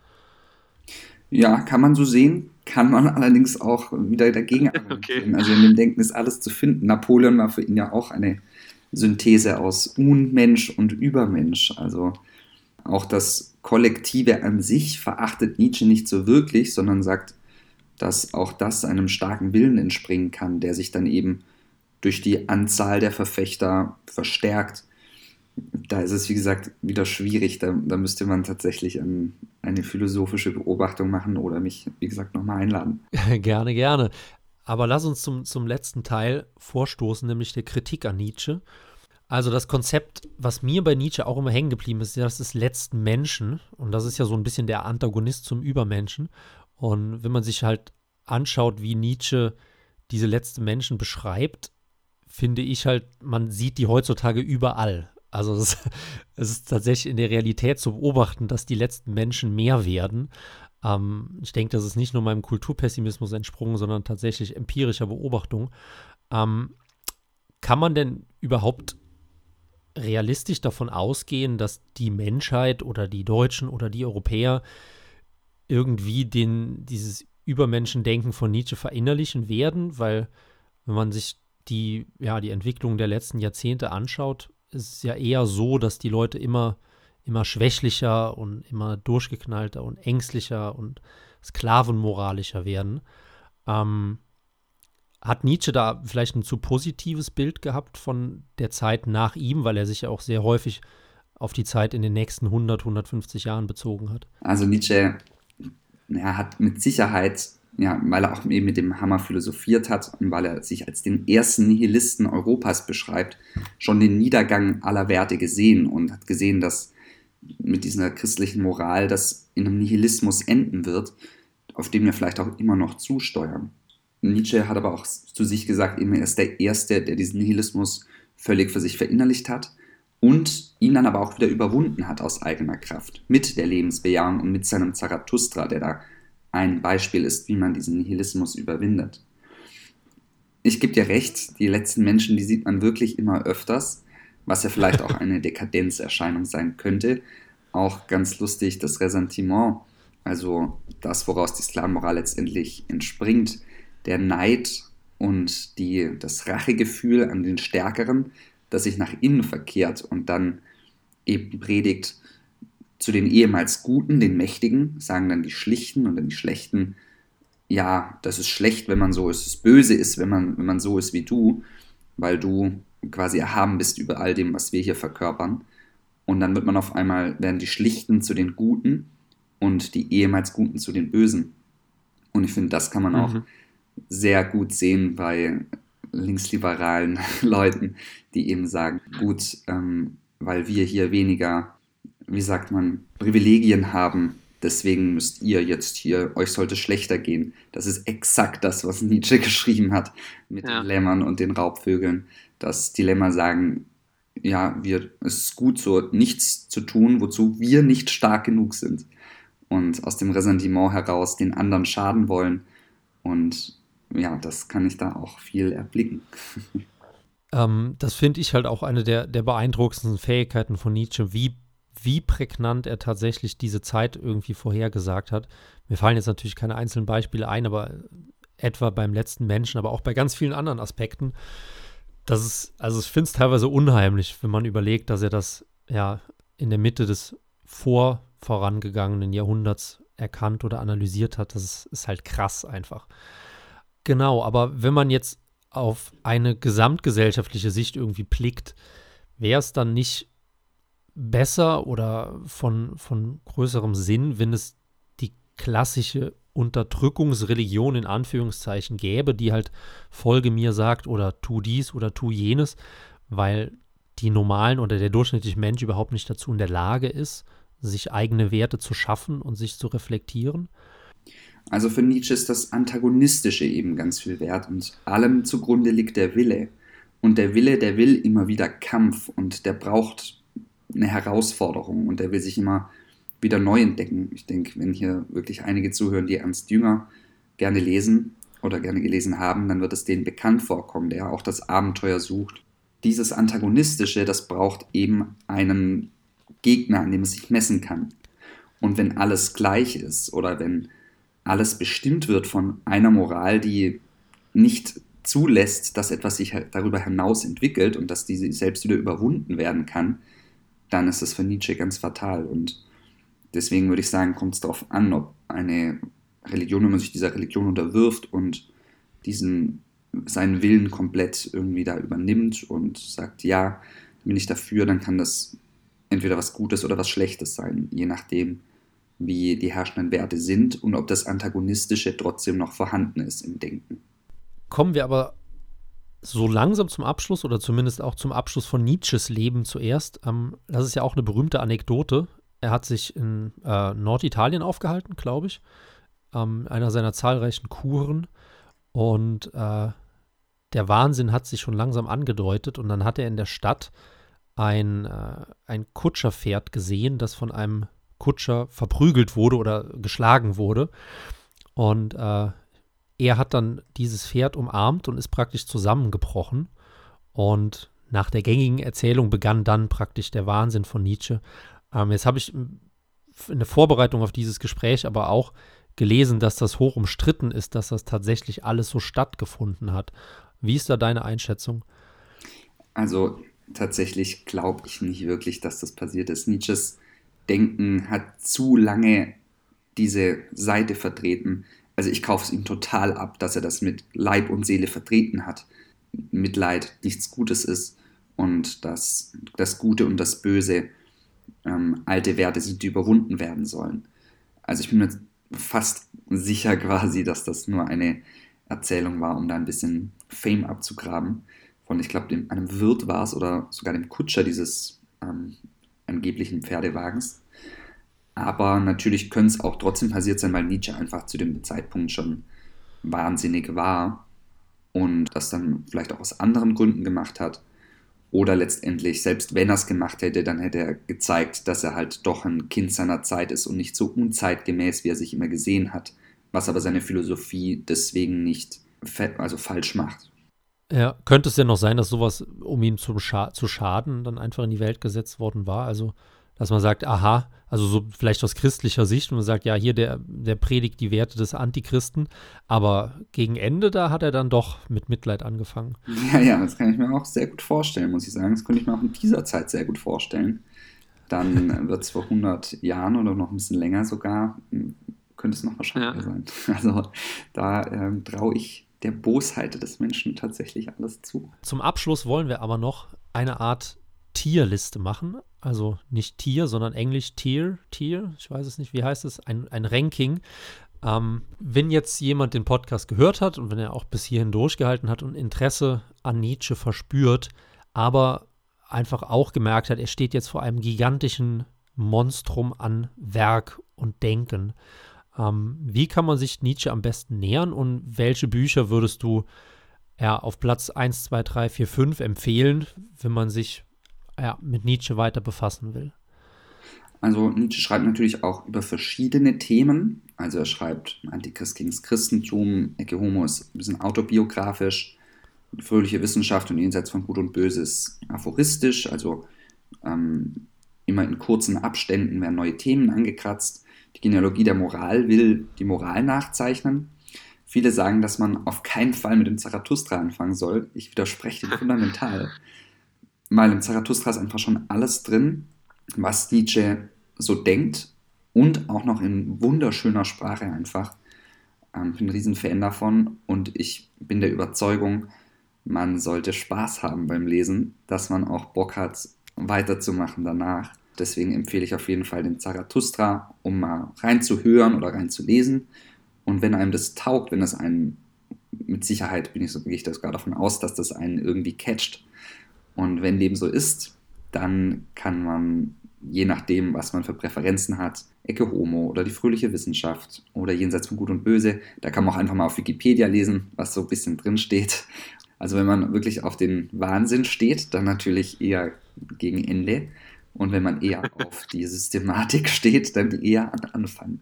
Ja, kann man so sehen, kann man allerdings auch wieder dagegen argumentieren. Okay. Also in dem Denken ist alles zu finden. Napoleon war für ihn ja auch eine Synthese aus Unmensch und Übermensch. Also auch das Kollektive an sich verachtet Nietzsche nicht so wirklich, sondern sagt, dass auch das einem starken Willen entspringen kann, der sich dann eben durch die Anzahl der Verfechter verstärkt. Da ist es, wie gesagt, wieder schwierig. Da, da müsste man tatsächlich an eine philosophische Beobachtung machen oder mich, wie gesagt, nochmal einladen. gerne, gerne. Aber lass uns zum, zum letzten Teil vorstoßen, nämlich der Kritik an Nietzsche. Also das Konzept, was mir bei Nietzsche auch immer hängen geblieben ist, das ist letzten Menschen. Und das ist ja so ein bisschen der Antagonist zum Übermenschen. Und wenn man sich halt anschaut, wie Nietzsche diese letzten Menschen beschreibt, finde ich halt, man sieht die heutzutage überall. Also es, es ist tatsächlich in der Realität zu beobachten, dass die letzten Menschen mehr werden. Ähm, ich denke, das ist nicht nur meinem Kulturpessimismus entsprungen, sondern tatsächlich empirischer Beobachtung. Ähm, kann man denn überhaupt realistisch davon ausgehen, dass die Menschheit oder die Deutschen oder die Europäer irgendwie den, dieses Übermenschendenken von Nietzsche verinnerlichen werden, weil wenn man sich die, ja, die Entwicklung der letzten Jahrzehnte anschaut, ist es ja eher so, dass die Leute immer, immer schwächlicher und immer durchgeknallter und ängstlicher und sklavenmoralischer werden. Ähm, hat Nietzsche da vielleicht ein zu positives Bild gehabt von der Zeit nach ihm, weil er sich ja auch sehr häufig auf die Zeit in den nächsten 100, 150 Jahren bezogen hat? Also Nietzsche er hat mit Sicherheit, ja, weil er auch eben mit dem Hammer philosophiert hat und weil er sich als den ersten Nihilisten Europas beschreibt, schon den Niedergang aller Werte gesehen und hat gesehen, dass mit dieser christlichen Moral das in einem Nihilismus enden wird, auf den wir vielleicht auch immer noch zusteuern. Nietzsche hat aber auch zu sich gesagt, er ist der Erste, der diesen Nihilismus völlig für sich verinnerlicht hat und ihn dann aber auch wieder überwunden hat aus eigener Kraft, mit der Lebensbejahung und mit seinem Zarathustra, der da ein Beispiel ist, wie man diesen Nihilismus überwindet. Ich gebe dir recht, die letzten Menschen, die sieht man wirklich immer öfters, was ja vielleicht auch eine Dekadenzerscheinung sein könnte. Auch ganz lustig, das Ressentiment, also das, woraus die Sklavenmoral letztendlich entspringt, der Neid und die, das Rachegefühl an den Stärkeren, das sich nach innen verkehrt und dann eben predigt zu den ehemals Guten, den Mächtigen, sagen dann die Schlichten und dann die Schlechten, ja, das ist schlecht, wenn man so ist, es böse ist, wenn man, wenn man so ist wie du, weil du quasi erhaben bist über all dem, was wir hier verkörpern. Und dann wird man auf einmal, werden die Schlichten zu den Guten und die ehemals Guten zu den Bösen. Und ich finde, das kann man auch mhm sehr gut sehen bei linksliberalen Leuten, die eben sagen, gut, ähm, weil wir hier weniger, wie sagt man, Privilegien haben, deswegen müsst ihr jetzt hier, euch sollte schlechter gehen. Das ist exakt das, was Nietzsche geschrieben hat mit ja. den Lämmern und den Raubvögeln, dass die Lämmer sagen, ja, wir, es ist gut so, nichts zu tun, wozu wir nicht stark genug sind. Und aus dem Ressentiment heraus den anderen schaden wollen und ja, das kann ich da auch viel erblicken. Ähm, das finde ich halt auch eine der, der beeindruckendsten Fähigkeiten von Nietzsche, wie, wie prägnant er tatsächlich diese Zeit irgendwie vorhergesagt hat. Mir fallen jetzt natürlich keine einzelnen Beispiele ein, aber etwa beim letzten Menschen, aber auch bei ganz vielen anderen Aspekten. Das ist, also ich finde es teilweise unheimlich, wenn man überlegt, dass er das ja in der Mitte des vor vorangegangenen Jahrhunderts erkannt oder analysiert hat. Das ist, ist halt krass einfach. Genau, aber wenn man jetzt auf eine gesamtgesellschaftliche Sicht irgendwie blickt, wäre es dann nicht besser oder von, von größerem Sinn, wenn es klassische Unterdrückungsreligion in Anführungszeichen gäbe, die halt folge mir sagt oder tu dies oder tu jenes, weil die normalen oder der durchschnittliche Mensch überhaupt nicht dazu in der Lage ist, sich eigene Werte zu schaffen und sich zu reflektieren. Also für Nietzsche ist das Antagonistische eben ganz viel wert und allem zugrunde liegt der Wille. Und der Wille, der will immer wieder Kampf und der braucht eine Herausforderung und der will sich immer wieder neu entdecken. Ich denke, wenn hier wirklich einige zuhören, die Ernst Jünger gerne lesen oder gerne gelesen haben, dann wird es denen bekannt vorkommen, der auch das Abenteuer sucht. Dieses Antagonistische, das braucht eben einen Gegner, an dem es sich messen kann. Und wenn alles gleich ist oder wenn alles bestimmt wird von einer Moral, die nicht zulässt, dass etwas sich darüber hinaus entwickelt und dass diese selbst wieder überwunden werden kann, dann ist das für Nietzsche ganz fatal. Und deswegen würde ich sagen, kommt es darauf an, ob eine Religion, wenn man sich dieser Religion unterwirft und diesen seinen Willen komplett irgendwie da übernimmt und sagt, ja, bin ich dafür, dann kann das entweder was Gutes oder was Schlechtes sein, je nachdem, wie die herrschenden Werte sind und ob das Antagonistische trotzdem noch vorhanden ist im Denken. Kommen wir aber so langsam zum Abschluss oder zumindest auch zum Abschluss von Nietzsches Leben zuerst. Ähm, das ist ja auch eine berühmte Anekdote. Er hat sich in äh, Norditalien aufgehalten, glaube ich, ähm, einer seiner zahlreichen Kuren. Und äh, der Wahnsinn hat sich schon langsam angedeutet. Und dann hat er in der Stadt ein, äh, ein Kutscherpferd gesehen, das von einem Kutscher verprügelt wurde oder geschlagen wurde. Und äh, er hat dann dieses Pferd umarmt und ist praktisch zusammengebrochen. Und nach der gängigen Erzählung begann dann praktisch der Wahnsinn von Nietzsche. Ähm, jetzt habe ich in der Vorbereitung auf dieses Gespräch aber auch gelesen, dass das hoch umstritten ist, dass das tatsächlich alles so stattgefunden hat. Wie ist da deine Einschätzung? Also tatsächlich glaube ich nicht wirklich, dass das passiert ist. Nietzsches Denken hat zu lange diese Seite vertreten. Also ich kaufe es ihm total ab, dass er das mit Leib und Seele vertreten hat. Mitleid nichts Gutes ist und dass das Gute und das Böse ähm, alte Werte sind, die überwunden werden sollen. Also ich bin mir fast sicher quasi, dass das nur eine Erzählung war, um da ein bisschen Fame abzugraben. Von, ich glaube, einem Wirt war es oder sogar dem Kutscher dieses ähm, angeblichen Pferdewagens. Aber natürlich könnte es auch trotzdem passiert sein, weil Nietzsche einfach zu dem Zeitpunkt schon wahnsinnig war und das dann vielleicht auch aus anderen Gründen gemacht hat. Oder letztendlich, selbst wenn er es gemacht hätte, dann hätte er gezeigt, dass er halt doch ein Kind seiner Zeit ist und nicht so unzeitgemäß, wie er sich immer gesehen hat, was aber seine Philosophie deswegen nicht also falsch macht. Ja, könnte es denn noch sein, dass sowas, um ihm zu, scha zu schaden, dann einfach in die Welt gesetzt worden war? Also, dass man sagt, aha, also so vielleicht aus christlicher Sicht, und man sagt, ja, hier, der, der predigt die Werte des Antichristen, aber gegen Ende, da hat er dann doch mit Mitleid angefangen. Ja, ja, das kann ich mir auch sehr gut vorstellen, muss ich sagen. Das könnte ich mir auch in dieser Zeit sehr gut vorstellen. Dann wird es vor 100 Jahren oder noch ein bisschen länger sogar, könnte es noch wahrscheinlicher ja. sein. Also da ähm, traue ich der Bosheit des Menschen tatsächlich alles zu. Zum Abschluss wollen wir aber noch eine Art Tierliste machen. Also nicht Tier, sondern Englisch Tier, Tier, ich weiß es nicht, wie heißt es, ein, ein Ranking. Ähm, wenn jetzt jemand den Podcast gehört hat und wenn er auch bis hierhin durchgehalten hat und Interesse an Nietzsche verspürt, aber einfach auch gemerkt hat, er steht jetzt vor einem gigantischen Monstrum an Werk und Denken. Ähm, wie kann man sich Nietzsche am besten nähern und welche Bücher würdest du ja, auf Platz 1, 2, 3, 4, 5 empfehlen, wenn man sich ja, mit Nietzsche weiter befassen will? Also Nietzsche schreibt natürlich auch über verschiedene Themen. Also er schreibt Antichrist gegen das Christentum, Ecce Homo ist ein bisschen autobiografisch, fröhliche Wissenschaft und jenseits von Gut und Böse ist aphoristisch, also ähm, immer in kurzen Abständen werden neue Themen angekratzt. Die Genealogie der Moral will die Moral nachzeichnen. Viele sagen, dass man auf keinen Fall mit dem Zarathustra anfangen soll. Ich widerspreche dem fundamental. Weil im Zarathustra ist einfach schon alles drin, was Nietzsche so denkt und auch noch in wunderschöner Sprache einfach. Ähm, bin ein Riesenfan davon und ich bin der Überzeugung, man sollte Spaß haben beim Lesen, dass man auch Bock hat, weiterzumachen danach. Deswegen empfehle ich auf jeden Fall den Zarathustra, um mal reinzuhören oder reinzulesen. Und wenn einem das taugt, wenn das einen, mit Sicherheit bin ich so, gehe ich das gerade davon aus, dass das einen irgendwie catcht. Und wenn dem so ist, dann kann man, je nachdem, was man für Präferenzen hat, Ecke Homo oder die fröhliche Wissenschaft oder Jenseits von Gut und Böse, da kann man auch einfach mal auf Wikipedia lesen, was so ein bisschen drin steht. Also wenn man wirklich auf den Wahnsinn steht, dann natürlich eher gegen Ende. Und wenn man eher auf die Systematik steht, dann eher an Anfang.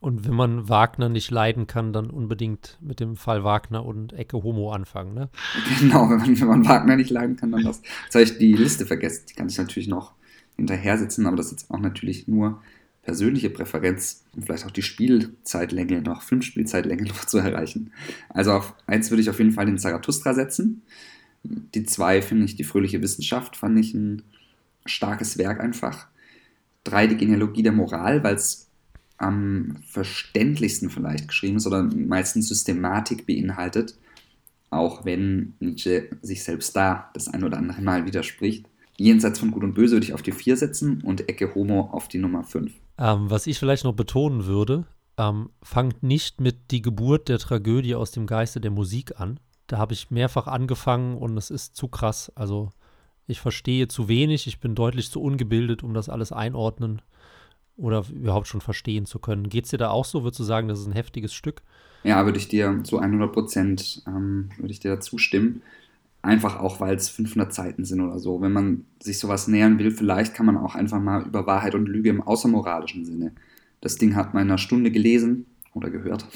Und wenn man Wagner nicht leiden kann, dann unbedingt mit dem Fall Wagner und Ecke Homo anfangen, ne? Genau, wenn man, wenn man Wagner nicht leiden kann, dann das. Jetzt habe ich die Liste vergessen, die kann ich natürlich noch hinterher sitzen, aber das ist jetzt auch natürlich nur persönliche Präferenz und vielleicht auch die Spielzeitlänge noch, Filmspielzeitlänge noch zu erreichen. Also auf eins würde ich auf jeden Fall den Zarathustra setzen. Die zwei finde ich die fröhliche Wissenschaft, fand ich ein starkes Werk einfach. Drei die Genealogie der Moral, weil es am verständlichsten vielleicht geschrieben ist oder meistens Systematik beinhaltet, auch wenn Nietzsche sich selbst da das ein oder andere Mal widerspricht. Jenseits von Gut und Böse würde ich auf die 4 setzen und Ecke Homo auf die Nummer 5. Ähm, was ich vielleicht noch betonen würde, ähm, fangt nicht mit die Geburt der Tragödie aus dem Geiste der Musik an. Da habe ich mehrfach angefangen und es ist zu krass. Also ich verstehe zu wenig, ich bin deutlich zu ungebildet, um das alles einordnen oder überhaupt schon verstehen zu können. Geht es dir da auch so? Würdest du sagen, das ist ein heftiges Stück? Ja, würde ich dir zu 100 Prozent ähm, würde ich dir da zustimmen. Einfach auch, weil es 500 Seiten sind oder so. Wenn man sich sowas nähern will, vielleicht kann man auch einfach mal über Wahrheit und Lüge im außermoralischen Sinne. Das Ding hat man in einer Stunde gelesen oder gehört.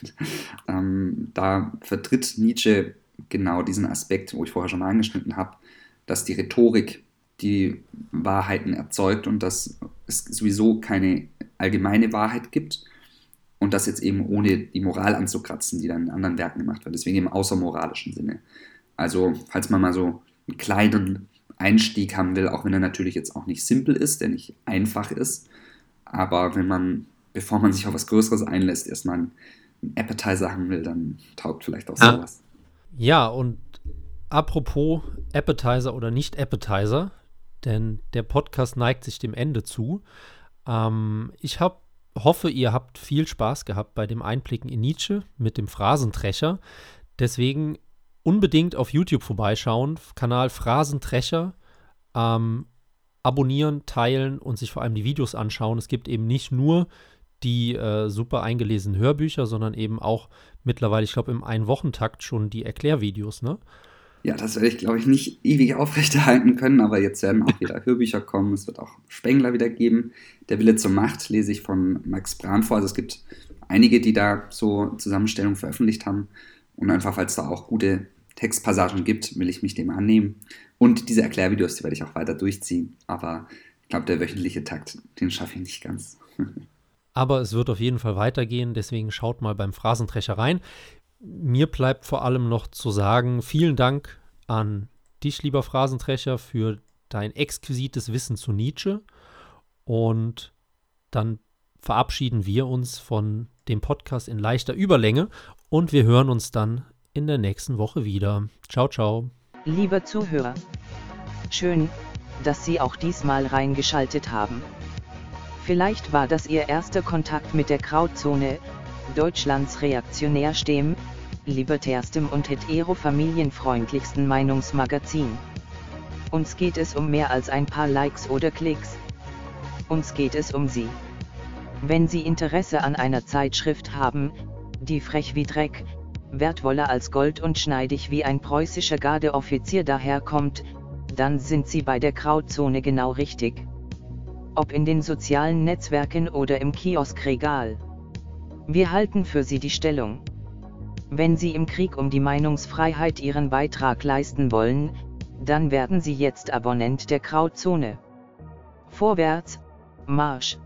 ähm, da vertritt Nietzsche genau diesen Aspekt, wo ich vorher schon angeschnitten habe, dass die Rhetorik die Wahrheiten erzeugt und dass es sowieso keine allgemeine Wahrheit gibt und das jetzt eben ohne die Moral anzukratzen, die dann in anderen Werken gemacht wird. Deswegen im außermoralischen Sinne. Also, falls man mal so einen kleinen Einstieg haben will, auch wenn er natürlich jetzt auch nicht simpel ist, der nicht einfach ist, aber wenn man, bevor man sich auf was Größeres einlässt, erstmal einen Appetizer haben will, dann taugt vielleicht auch sowas. Ja, und apropos Appetizer oder nicht Appetizer, denn der Podcast neigt sich dem Ende zu. Ähm, ich hab, hoffe, ihr habt viel Spaß gehabt bei dem Einblicken in Nietzsche mit dem Phrasentrecher. Deswegen unbedingt auf YouTube vorbeischauen, Kanal Phrasentrecher. Ähm, abonnieren, teilen und sich vor allem die Videos anschauen. Es gibt eben nicht nur die äh, super eingelesenen Hörbücher, sondern eben auch mittlerweile, ich glaube, im Ein-Wochentakt schon die Erklärvideos, ne? Ja, das werde ich, glaube ich, nicht ewig aufrechterhalten können, aber jetzt werden auch wieder Hörbücher kommen. Es wird auch Spengler wieder geben. Der Wille zur Macht lese ich von Max Braun vor. Also es gibt einige, die da so Zusammenstellungen veröffentlicht haben. Und einfach, weil es da auch gute Textpassagen gibt, will ich mich dem annehmen. Und diese Erklärvideos, die werde ich auch weiter durchziehen. Aber ich glaube, der wöchentliche Takt, den schaffe ich nicht ganz. Aber es wird auf jeden Fall weitergehen, deswegen schaut mal beim Phrasentrecher rein. Mir bleibt vor allem noch zu sagen, vielen Dank an dich, lieber Phrasentrecher, für dein exquisites Wissen zu Nietzsche. Und dann verabschieden wir uns von dem Podcast in leichter Überlänge und wir hören uns dann in der nächsten Woche wieder. Ciao, ciao. Liebe Zuhörer, schön, dass Sie auch diesmal reingeschaltet haben. Vielleicht war das Ihr erster Kontakt mit der Grauzone, Deutschlands reaktionärstem, libertärstem und hetero-familienfreundlichsten Meinungsmagazin. Uns geht es um mehr als ein paar Likes oder Klicks. Uns geht es um Sie. Wenn Sie Interesse an einer Zeitschrift haben, die frech wie Dreck, wertvoller als Gold und schneidig wie ein preußischer Gardeoffizier daherkommt, dann sind Sie bei der Grauzone genau richtig. Ob in den sozialen Netzwerken oder im Kioskregal. Wir halten für Sie die Stellung. Wenn Sie im Krieg um die Meinungsfreiheit Ihren Beitrag leisten wollen, dann werden Sie jetzt Abonnent der Krauzone. Vorwärts, Marsch!